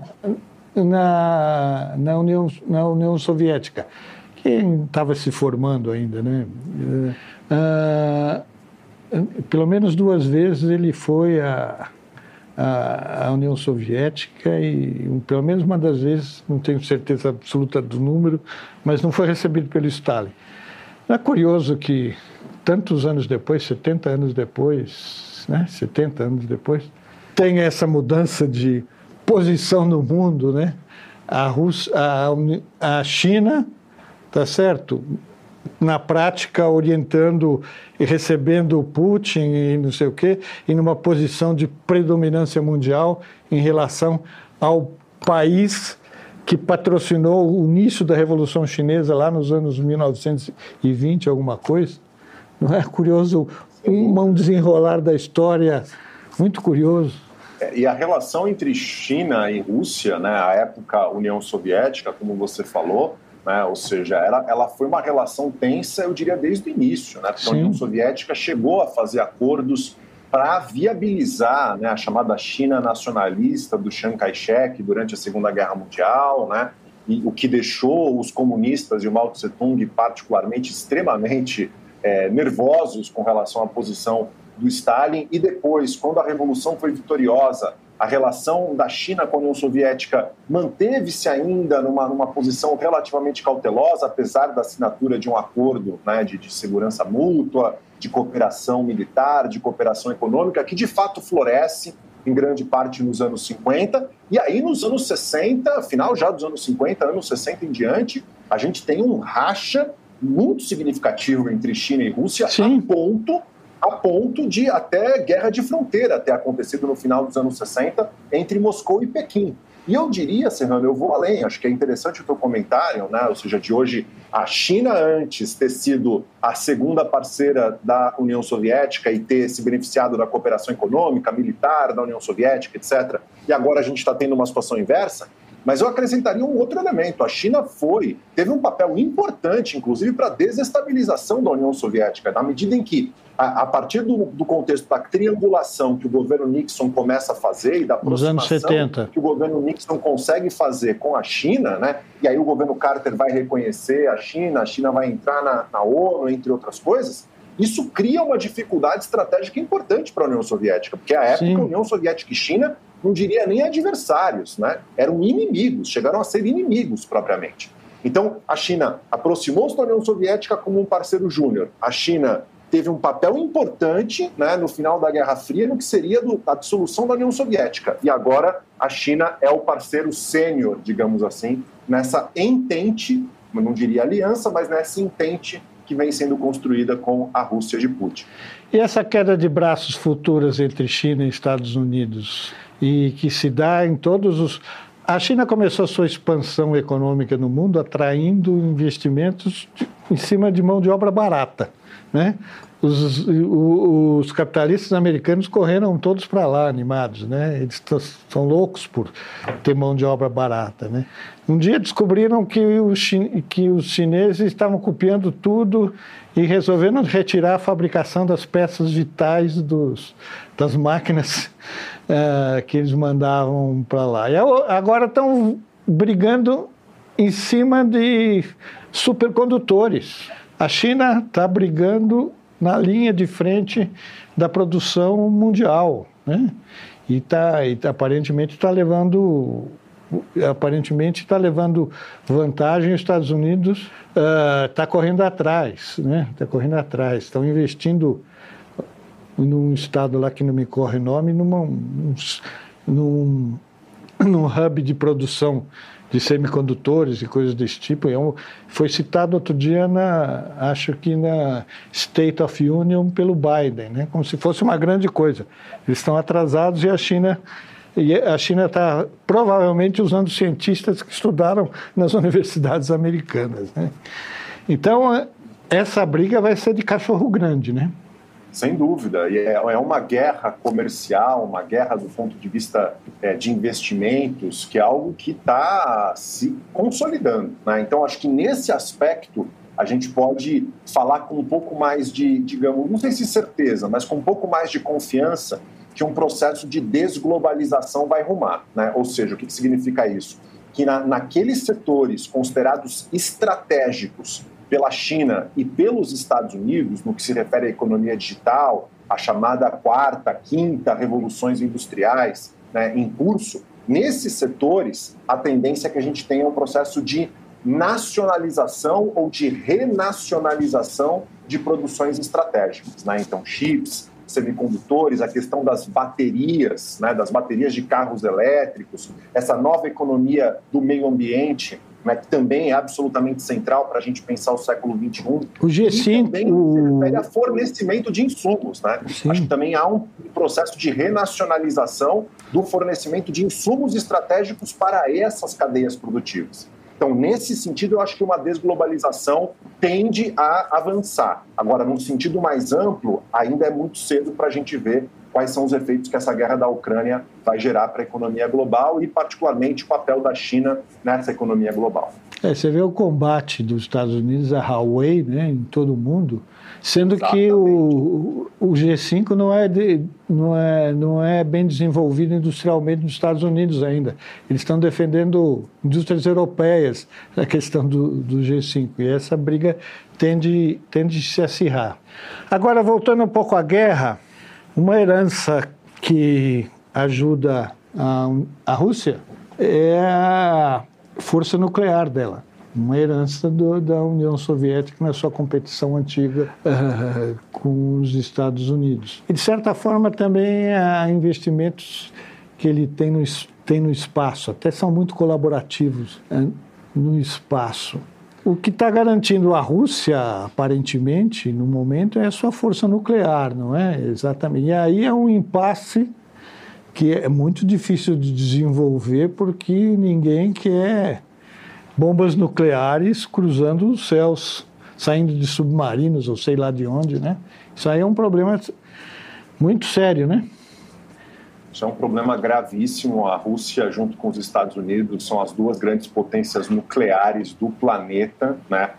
na, na, União, na União Soviética, que estava se formando ainda, né? Uh, pelo menos duas vezes ele foi a, a, União Soviética e pelo menos uma das vezes, não tenho certeza absoluta do número, mas não foi recebido pelo Stalin. É curioso que tantos anos depois, 70 anos depois, né, 70 anos depois, tem essa mudança de posição no mundo, né? A, Rússia, a, a China, tá certo? Na prática, orientando e recebendo o Putin e não sei o quê, e numa posição de predominância mundial em relação ao país que patrocinou o início da Revolução Chinesa lá nos anos 1920, alguma coisa. Não é curioso um desenrolar da história muito curioso. É, e a relação entre China e Rússia, né, a época União Soviética, como você falou, né, ou seja, ela, ela foi uma relação tensa, eu diria, desde o início. Né, porque a União Soviética chegou a fazer acordos para viabilizar né, a chamada China nacionalista do Chiang Kai-shek durante a Segunda Guerra Mundial, né, e o que deixou os comunistas e o Mao Tse-tung particularmente extremamente é, nervosos com relação à posição do Stalin. E depois, quando a Revolução foi vitoriosa a relação da China com a União Soviética manteve-se ainda numa, numa posição relativamente cautelosa, apesar da assinatura de um acordo né, de, de segurança mútua, de cooperação militar, de cooperação econômica, que de fato floresce em grande parte nos anos 50. E aí, nos anos 60, final já dos anos 50, anos 60 em diante, a gente tem um racha muito significativo entre China e Rússia, Sim. a ponto a ponto de até guerra de fronteira ter acontecido no final dos anos 60 entre Moscou e Pequim. E eu diria, Serrano, eu vou além, acho que é interessante o teu comentário, né? ou seja, de hoje, a China antes ter sido a segunda parceira da União Soviética e ter se beneficiado da cooperação econômica, militar da União Soviética, etc., e agora a gente está tendo uma situação inversa, mas eu acrescentaria um outro elemento. A China foi, teve um papel importante, inclusive, para a desestabilização da União Soviética, na medida em que, a, a partir do, do, contexto da triangulação que o governo Nixon começa a fazer e da aproximação que o governo Nixon consegue fazer com a China, né? e aí o governo Carter vai reconhecer a China, a China vai entrar na, na ONU, entre outras coisas, isso cria uma dificuldade estratégica importante para a União Soviética, porque a época Sim. a União Soviética e China não diria nem adversários, né? eram inimigos, chegaram a ser inimigos propriamente. Então, a China aproximou-se da União Soviética como um parceiro júnior. A China teve um papel importante né, no final da Guerra Fria no que seria do, a dissolução da União Soviética. E agora a China é o parceiro sênior, digamos assim, nessa entente, não diria aliança, mas nessa entente que vem sendo construída com a Rússia de Putin. E essa queda de braços futuras entre China e Estados Unidos, e que se dá em todos os. A China começou a sua expansão econômica no mundo atraindo investimentos em cima de mão de obra barata. Né? Os, os, capitalistas americanos correram todos para lá, animados, né? Eles são loucos por ter mão de obra barata, né? Um dia descobriram que os, que os chineses estavam copiando tudo e resolveram retirar a fabricação das peças vitais dos, das máquinas uh, que eles mandavam para lá. E agora estão brigando em cima de supercondutores. A China está brigando na linha de frente da produção mundial, né? E, tá, e aparentemente está levando aparentemente está levando vantagem. Os Estados Unidos está uh, correndo atrás, né? Está correndo atrás. Estão investindo num estado lá que não me corre nome, numa, num, num hub de produção de semicondutores e coisas desse tipo. É foi citado outro dia na, acho que na State of Union pelo Biden, né? como se fosse uma grande coisa. Eles estão atrasados e a China e a China está provavelmente usando cientistas que estudaram nas universidades americanas. Né? Então essa briga vai ser de cachorro grande, né? Sem dúvida, e é, é uma guerra comercial, uma guerra do ponto de vista é, de investimentos, que é algo que está se consolidando. Né? Então, acho que nesse aspecto a gente pode falar com um pouco mais de, digamos, não sei se certeza, mas com um pouco mais de confiança que um processo de desglobalização vai rumar. Né? Ou seja, o que, significa isso? Que na, naqueles setores considerados estratégicos pela China e pelos Estados Unidos, no que se refere à economia digital, a chamada quarta, quinta revoluções industriais né, em curso, nesses setores, a tendência é que a gente tenha um processo de nacionalização ou de renacionalização de produções estratégicas. Né? Então, chips, semicondutores, a questão das baterias, né, das baterias de carros elétricos, essa nova economia do meio ambiente né, que também é absolutamente central para a gente pensar o século XXI. O G5... E também o... refere a fornecimento de insumos. Né? Acho que também há um processo de renacionalização do fornecimento de insumos estratégicos para essas cadeias produtivas. Então, nesse sentido, eu acho que uma desglobalização tende a avançar. Agora, num sentido mais amplo, ainda é muito cedo para a gente ver quais são os efeitos que essa guerra da Ucrânia vai gerar para a economia global e, particularmente, o papel da China nessa economia global. É, você vê o combate dos Estados Unidos a Huawei né, em todo o mundo, sendo Exatamente. que o, o G5 não é, de, não, é, não é bem desenvolvido industrialmente nos Estados Unidos ainda. Eles estão defendendo indústrias europeias na questão do, do G5, e essa briga tende, tende a se acirrar. Agora, voltando um pouco à guerra, uma herança que ajuda A, a Rússia é a força nuclear dela, uma herança do, da União Soviética na sua competição antiga uh, com os Estados Unidos. E, de certa forma, também há investimentos que ele tem no, tem no espaço, até são muito colaborativos uh, no espaço. O que está garantindo a Rússia, aparentemente, no momento, é a sua força nuclear, não é? Exatamente. E aí é um impasse que é muito difícil de desenvolver porque ninguém quer bombas nucleares cruzando os céus, saindo de submarinos ou sei lá de onde, né? Isso aí é um problema muito sério, né? Isso é um problema gravíssimo. A Rússia, junto com os Estados Unidos, são as duas grandes potências nucleares do planeta, né?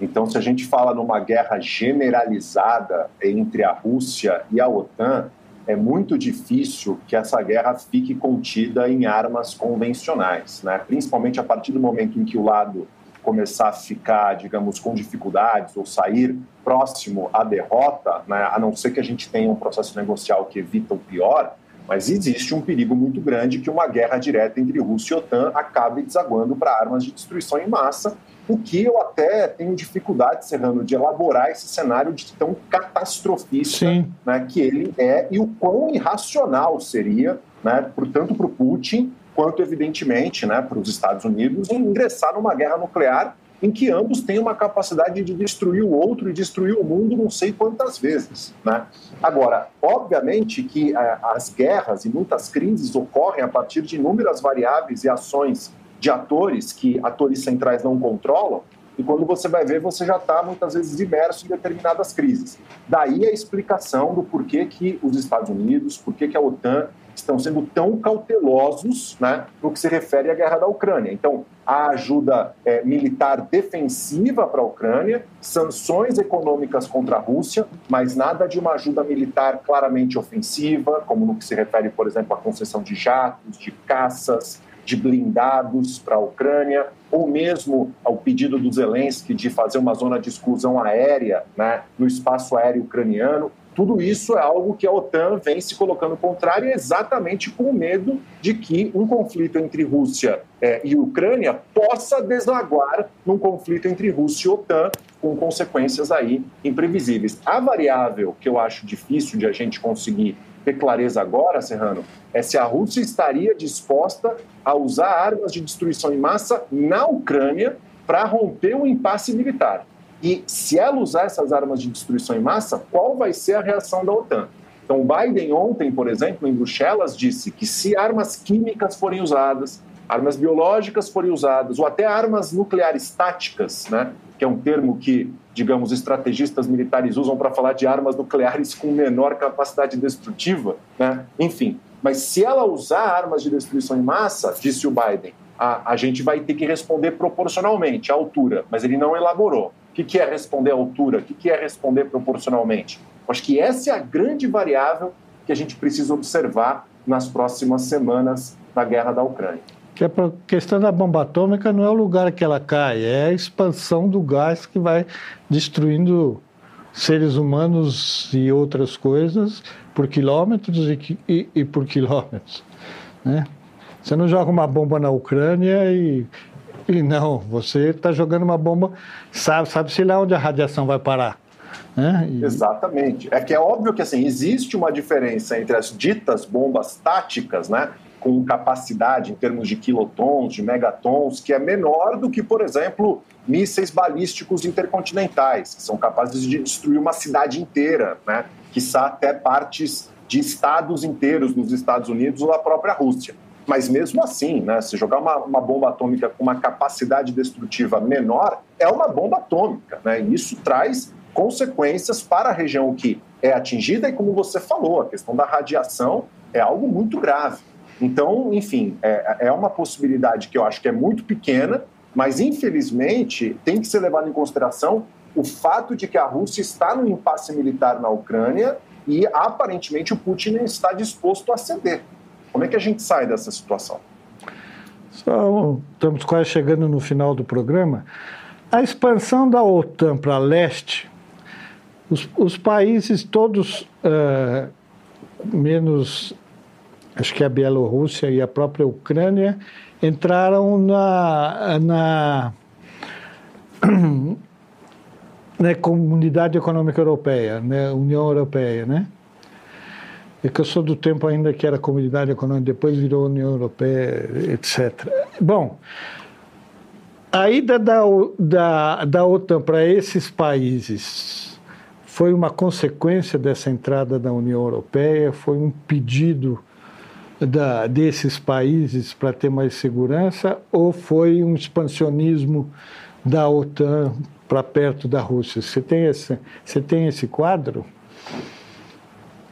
Então, se a gente fala numa guerra generalizada entre a Rússia e a OTAN, é muito difícil que essa guerra fique contida em armas convencionais, né? Principalmente a partir do momento em que o lado começar a ficar, digamos, com dificuldades ou sair próximo à derrota, né? A não ser que a gente tenha um processo negocial que evita o pior, mas existe um perigo muito grande que uma guerra direta entre Rússia e OTAN acabe desaguando para armas de destruição em massa, o que eu até tenho dificuldade, Serrano, de elaborar esse cenário de tão catastrofista né, que ele é e o quão irracional seria, né, tanto para o Putin quanto, evidentemente, né, para os Estados Unidos, ingressar numa guerra nuclear em que ambos têm uma capacidade de destruir o outro e destruir o mundo não sei quantas vezes. Né? Agora, obviamente que é, as guerras e muitas crises ocorrem a partir de inúmeras variáveis e ações de atores que atores centrais não controlam, e quando você vai ver, você já está muitas vezes imerso em determinadas crises. Daí a explicação do porquê que os Estados Unidos, porquê que a OTAN estão sendo tão cautelosos né, no que se refere à guerra da Ucrânia. Então, a ajuda é, militar defensiva para a Ucrânia, sanções econômicas contra a Rússia, mas nada de uma ajuda militar claramente ofensiva, como no que se refere, por exemplo, à concessão de jatos, de caças, de blindados para a Ucrânia, ou mesmo ao pedido do Zelensky de fazer uma zona de exclusão aérea né, no espaço aéreo ucraniano. Tudo isso é algo que a OTAN vem se colocando contrário exatamente com medo de que um conflito entre Rússia é, e Ucrânia possa desaguar num conflito entre Rússia e OTAN, com consequências aí imprevisíveis. A variável que eu acho difícil de a gente conseguir ter clareza agora, Serrano, é se a Rússia estaria disposta a usar armas de destruição em massa na Ucrânia para romper o um impasse militar. E se ela usar essas armas de destruição em massa, qual vai ser a reação da OTAN? Então, Biden ontem, por exemplo, em Bruxelas, disse que se armas químicas forem usadas, armas biológicas forem usadas, ou até armas nucleares táticas, né, que é um termo que, digamos, estrategistas militares usam para falar de armas nucleares com menor capacidade destrutiva, né, enfim. Mas se ela usar armas de destruição em massa, disse o Biden, a, a gente vai ter que responder proporcionalmente à altura, mas ele não elaborou que, que é responder à altura? O que, é responder proporcionalmente? Acho que essa é a grande variável que a gente precisa observar nas próximas semanas da guerra da Ucrânia. Que a questão da bomba atômica não é o lugar que ela cai, é a expansão do gás que vai destruindo seres humanos e outras coisas por quilômetros e, e, e por quilômetros. Né? Você não joga uma bomba na Ucrânia e e não, você está jogando uma bomba, sabe, sabe-se lá onde a radiação vai parar. Né? E... Exatamente. É que é óbvio que assim, existe uma diferença entre as ditas bombas táticas, né? com capacidade em termos de quilotons, de megatons, que é menor do que, por exemplo, mísseis balísticos intercontinentais, que são capazes de destruir uma cidade inteira, né? quiçá até partes de estados inteiros dos Estados Unidos ou da própria Rússia. Mas mesmo assim, né, se jogar uma, uma, bomba atômica com uma capacidade destrutiva menor, é uma bomba atômica. Né? E isso traz consequências para a região que é atingida, e como você falou, a questão da radiação é algo muito grave. Então, enfim, é, é uma possibilidade que eu acho que é muito pequena, mas infelizmente tem que ser levado em consideração o fato de que a Rússia está no impasse militar na Ucrânia e aparentemente o Putin está disposto a ceder. Como é que a gente sai dessa situação? Só, estamos quase chegando no final do programa. A expansão da OTAN para leste, os, os países todos uh, menos acho que a Bielorrússia e a própria Ucrânia, entraram na, na, na Comunidade Econômica Europeia, né, União Europeia, né? É que eu sou do tempo ainda que era Comunidade Econômica, depois virou União Europeia, etc. Bom, a ida da, da, da OTAN para esses países foi uma consequência dessa entrada da União Europeia, foi um pedido da, desses países para ter mais segurança ou foi um expansionismo da OTAN para perto da Rússia? Você tem esse, você tem esse quadro?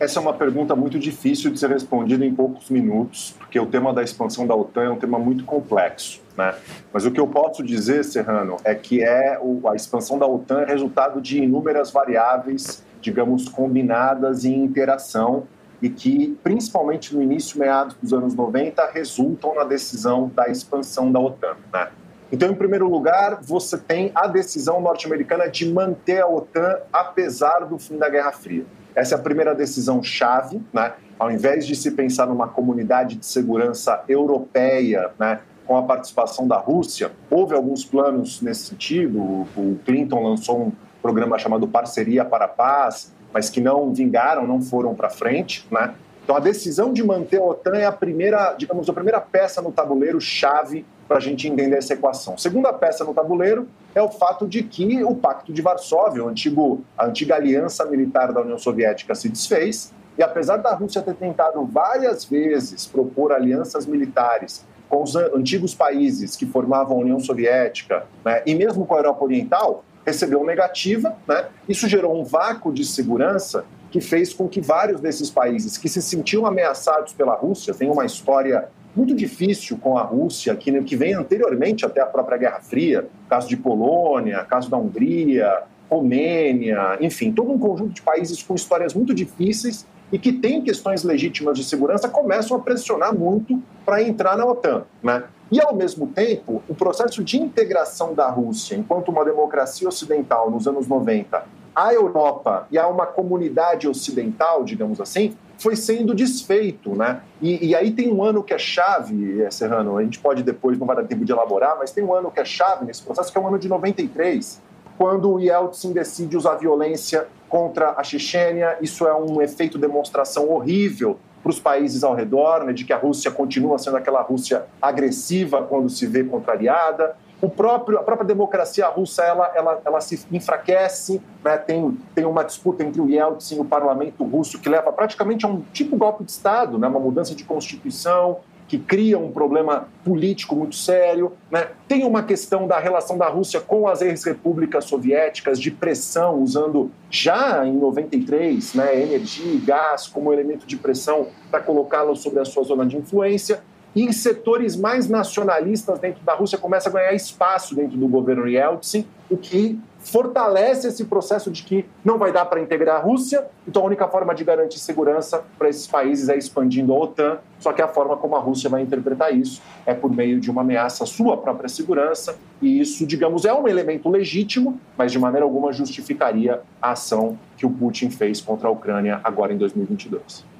Essa é uma pergunta muito difícil de ser respondida em poucos minutos, porque o tema da expansão da OTAN é um tema muito complexo. Né? Mas o que eu posso dizer, Serrano, é que é o, a expansão da OTAN é resultado de inúmeras variáveis, digamos, combinadas em interação e que, principalmente no início, meados dos anos 90, resultam na decisão da expansão da OTAN. Né? Então, em primeiro lugar, você tem a decisão norte-americana de manter a OTAN apesar do fim da Guerra Fria. Essa é a primeira decisão chave, né? Ao invés de se pensar numa comunidade de segurança europeia, né, com a participação da Rússia, houve alguns planos nesse sentido. O Clinton lançou um programa chamado Parceria para a Paz, mas que não vingaram, não foram para frente, né? Então a decisão de manter a OTAN é a primeira, digamos, a primeira peça no tabuleiro chave para a gente entender essa equação. Segunda peça no tabuleiro é o fato de que o Pacto de Varsóvia, o antigo, a antiga aliança militar da União Soviética, se desfez. E apesar da Rússia ter tentado várias vezes propor alianças militares com os antigos países que formavam a União Soviética, né, e mesmo com a Europa Oriental, recebeu negativa. Né? Isso gerou um vácuo de segurança que fez com que vários desses países que se sentiam ameaçados pela Rússia, tem uma história muito difícil com a Rússia, que, que vem anteriormente até a própria Guerra Fria, caso de Polônia, caso da Hungria, Romênia, enfim, todo um conjunto de países com histórias muito difíceis e que têm questões legítimas de segurança começam a pressionar muito para entrar na OTAN. Né? E, ao mesmo tempo, o processo de integração da Rússia enquanto uma democracia ocidental nos anos 90 à Europa e a uma comunidade ocidental, digamos assim, foi sendo desfeito, né? E, e, aí tem um ano que é chave, eh, Serrano, a gente pode depois, não vai dar tempo de elaborar, mas tem um ano que é chave nesse processo, que é o ano de 93, quando o Yeltsin decide usar violência contra a Chechênia. Isso é um efeito demonstração horrível para os países ao redor, né, de que a Rússia continua sendo aquela Rússia agressiva quando se vê contrariada o próprio, a própria democracia russa ela, ela, ela se enfraquece, né? tem, tem uma disputa entre o Yeltsin e o parlamento russo que leva praticamente a um tipo golpe de Estado, né? uma mudança de constituição, que cria um problema político muito sério. Né? Tem uma questão da relação da Rússia com as ex-repúblicas soviéticas, de pressão, usando já em 93 né, energia e gás como elemento de pressão para colocá-lo sobre a sua zona de influência em setores mais nacionalistas dentro da Rússia começa a ganhar espaço dentro do governo Yeltsin, o que fortalece esse processo de que não vai dar para integrar a Rússia, então a única forma de garantir segurança para esses países é expandindo a OTAN, só que a forma como a Rússia vai interpretar isso é por meio de uma ameaça à sua própria segurança, e isso, digamos, é um elemento legítimo, mas de maneira alguma justificaria a ação que o Putin fez contra a Ucrânia agora em 2022.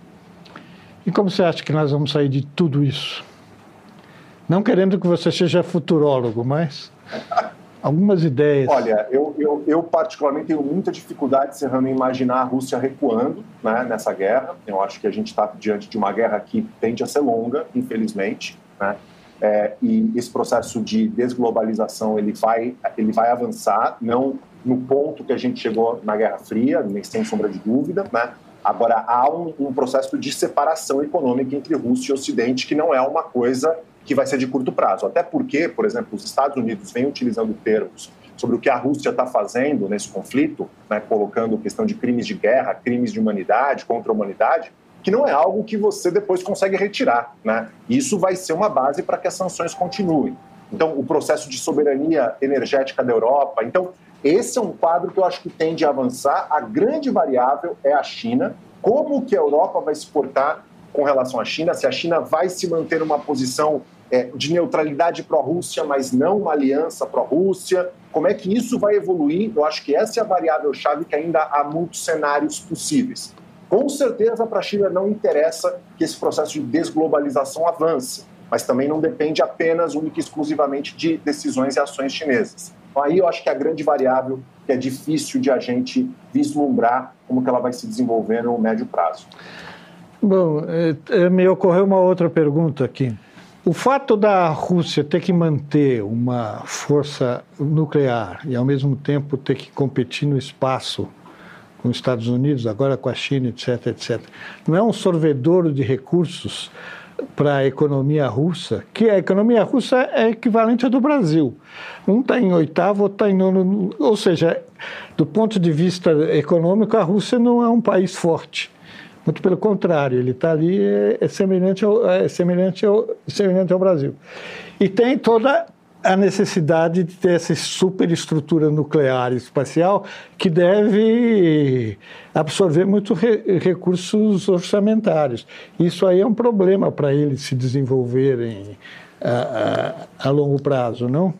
E como você acha que nós vamos sair de tudo isso? Não querendo que você seja futurólogo, mas algumas ideias. Olha, eu, eu, eu particularmente tenho muita dificuldade, Serrano, em imaginar a Rússia recuando né, nessa guerra. Eu acho que a gente está diante de uma guerra que tende a ser longa, infelizmente. Né? É, e esse processo de desglobalização ele vai, ele vai avançar, não no ponto que a gente chegou na Guerra Fria, nem sem sombra de dúvida, né? Agora, há um, um, processo de separação econômica entre Rússia e Ocidente que não é uma coisa que vai ser de curto prazo. Até porque, por exemplo, os Estados Unidos vêm utilizando termos sobre o que a Rússia está fazendo nesse conflito, né, colocando questão de crimes de guerra, crimes de humanidade, contra a humanidade, que não é algo que você depois consegue retirar. Né? Isso vai ser uma base para que as sanções continuem. Então, o processo de soberania energética da Europa. Então, esse é um quadro que eu acho que tende a avançar. A grande variável é a China. Como que a Europa vai se portar com relação à China? Se a China vai se manter numa posição é, de neutralidade pró-Rússia, mas não uma aliança pró-Rússia? Como é que isso vai evoluir? Eu acho que essa é a variável-chave que ainda há muitos cenários possíveis. Com certeza, para a China não interessa que esse processo de desglobalização avance, mas também não depende apenas, única e exclusivamente, de decisões e ações chinesas. Aí eu acho que é a grande variável que é difícil de a gente vislumbrar como que ela vai se desenvolver no médio prazo. Bom, é, me ocorreu uma outra pergunta aqui. O fato da Rússia ter que manter uma força nuclear e, ao mesmo tempo, ter que competir no espaço com os Estados Unidos, agora com a China, etc., etc., não é um sorvedouro de recursos para a economia russa, que a economia russa é equivalente à do Brasil. Um está em oitavo, outro está em nono. Ou seja, do ponto de vista econômico, a Rússia não é um país forte. Muito pelo contrário, ele está ali, é, é, semelhante ao, é semelhante, ao, semelhante ao Brasil. E tem toda a necessidade de ter essa superestrutura nuclear espacial que deve absorver muitos re recursos orçamentários. Isso aí é um problema para eles se desenvolverem a, a, a longo prazo, não?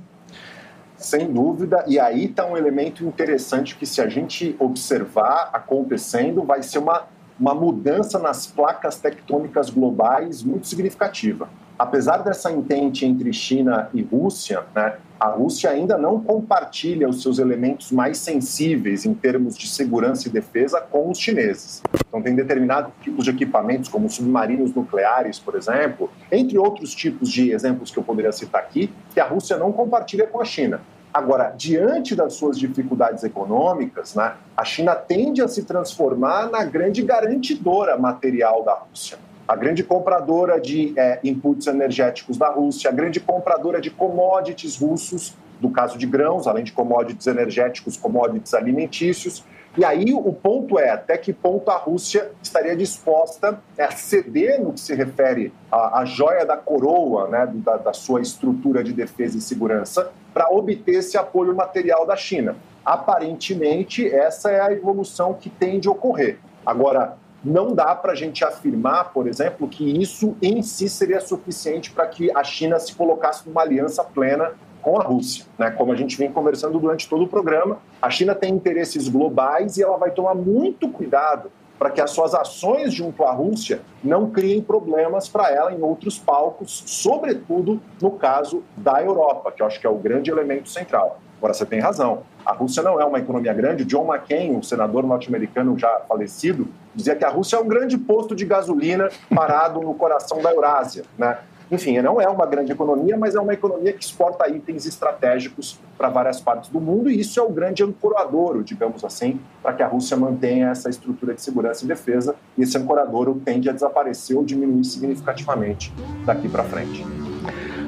Sem dúvida, e aí está um elemento interessante que, se a gente observar acontecendo, vai ser uma, uma mudança nas placas tectônicas globais muito significativa apesar dessa entente entre China e Rússia, né, a Rússia ainda não compartilha os seus elementos mais sensíveis em termos de segurança e defesa com os chineses. Então, tem determinados tipos de equipamentos, como submarinos nucleares, por exemplo, entre outros tipos de exemplos que eu poderia citar aqui, que a Rússia não compartilha com a China. Agora, diante das suas dificuldades econômicas, né, a China tende a se transformar na grande garantidora material da Rússia a grande compradora de é, inputs energéticos da Rússia, a grande compradora de commodities russos, do caso de grãos, além de commodities energéticos, commodities alimentícios. E aí o ponto é até que ponto a Rússia estaria disposta a ceder no que se refere à, à joia da coroa, né, da, da sua estrutura de defesa e segurança, para obter esse apoio material da China. Aparentemente, essa é a evolução que tende a ocorrer. Agora, não dá para a gente afirmar, por exemplo, que isso em si seria suficiente para que a China se colocasse numa aliança plena com a Rússia. Né? Como a gente vem conversando durante todo o programa, a China tem interesses globais e ela vai tomar muito cuidado para que as suas ações junto à Rússia não criem problemas para ela em outros palcos, sobretudo no caso da Europa, que eu acho que é o grande elemento central. Agora, você tem razão. A Rússia não é uma economia grande. John McCain, o senador norte-americano já falecido, dizia que a Rússia é um grande posto de gasolina parado no coração da Eurásia. Né? Enfim, não é uma grande economia, mas é uma economia que exporta itens estratégicos para várias partes do mundo, e isso é o grande ancoradouro, digamos assim, para que a Rússia mantenha essa estrutura de segurança e defesa, e esse ancoradouro tende a desaparecer ou diminuir significativamente daqui para frente.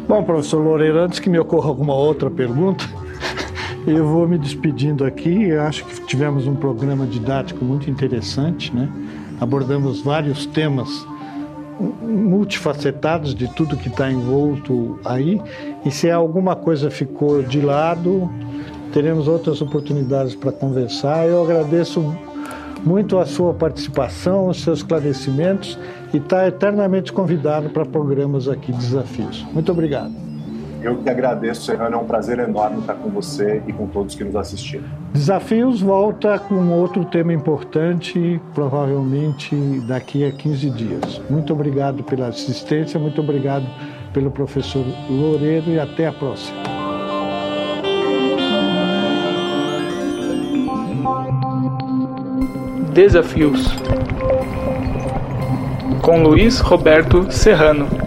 Bom, professor Loureiro, antes que me ocorra alguma outra pergunta, eu vou me despedindo aqui. Eu acho que tivemos um programa didático muito interessante, né? Abordamos vários temas multifacetados de tudo que está envolto aí. E se alguma coisa ficou de lado, teremos outras oportunidades para conversar. Eu agradeço muito a sua participação, os seus esclarecimentos e está eternamente convidado para programas aqui Desafios. Muito obrigado. Eu que agradeço, Serrano. É um prazer enorme estar com você e com todos que nos assistiram. Desafios volta com outro tema importante, provavelmente daqui a 15 dias. Muito obrigado pela assistência, muito obrigado pelo professor Loureiro e até a próxima. Desafios com Luiz Roberto Serrano.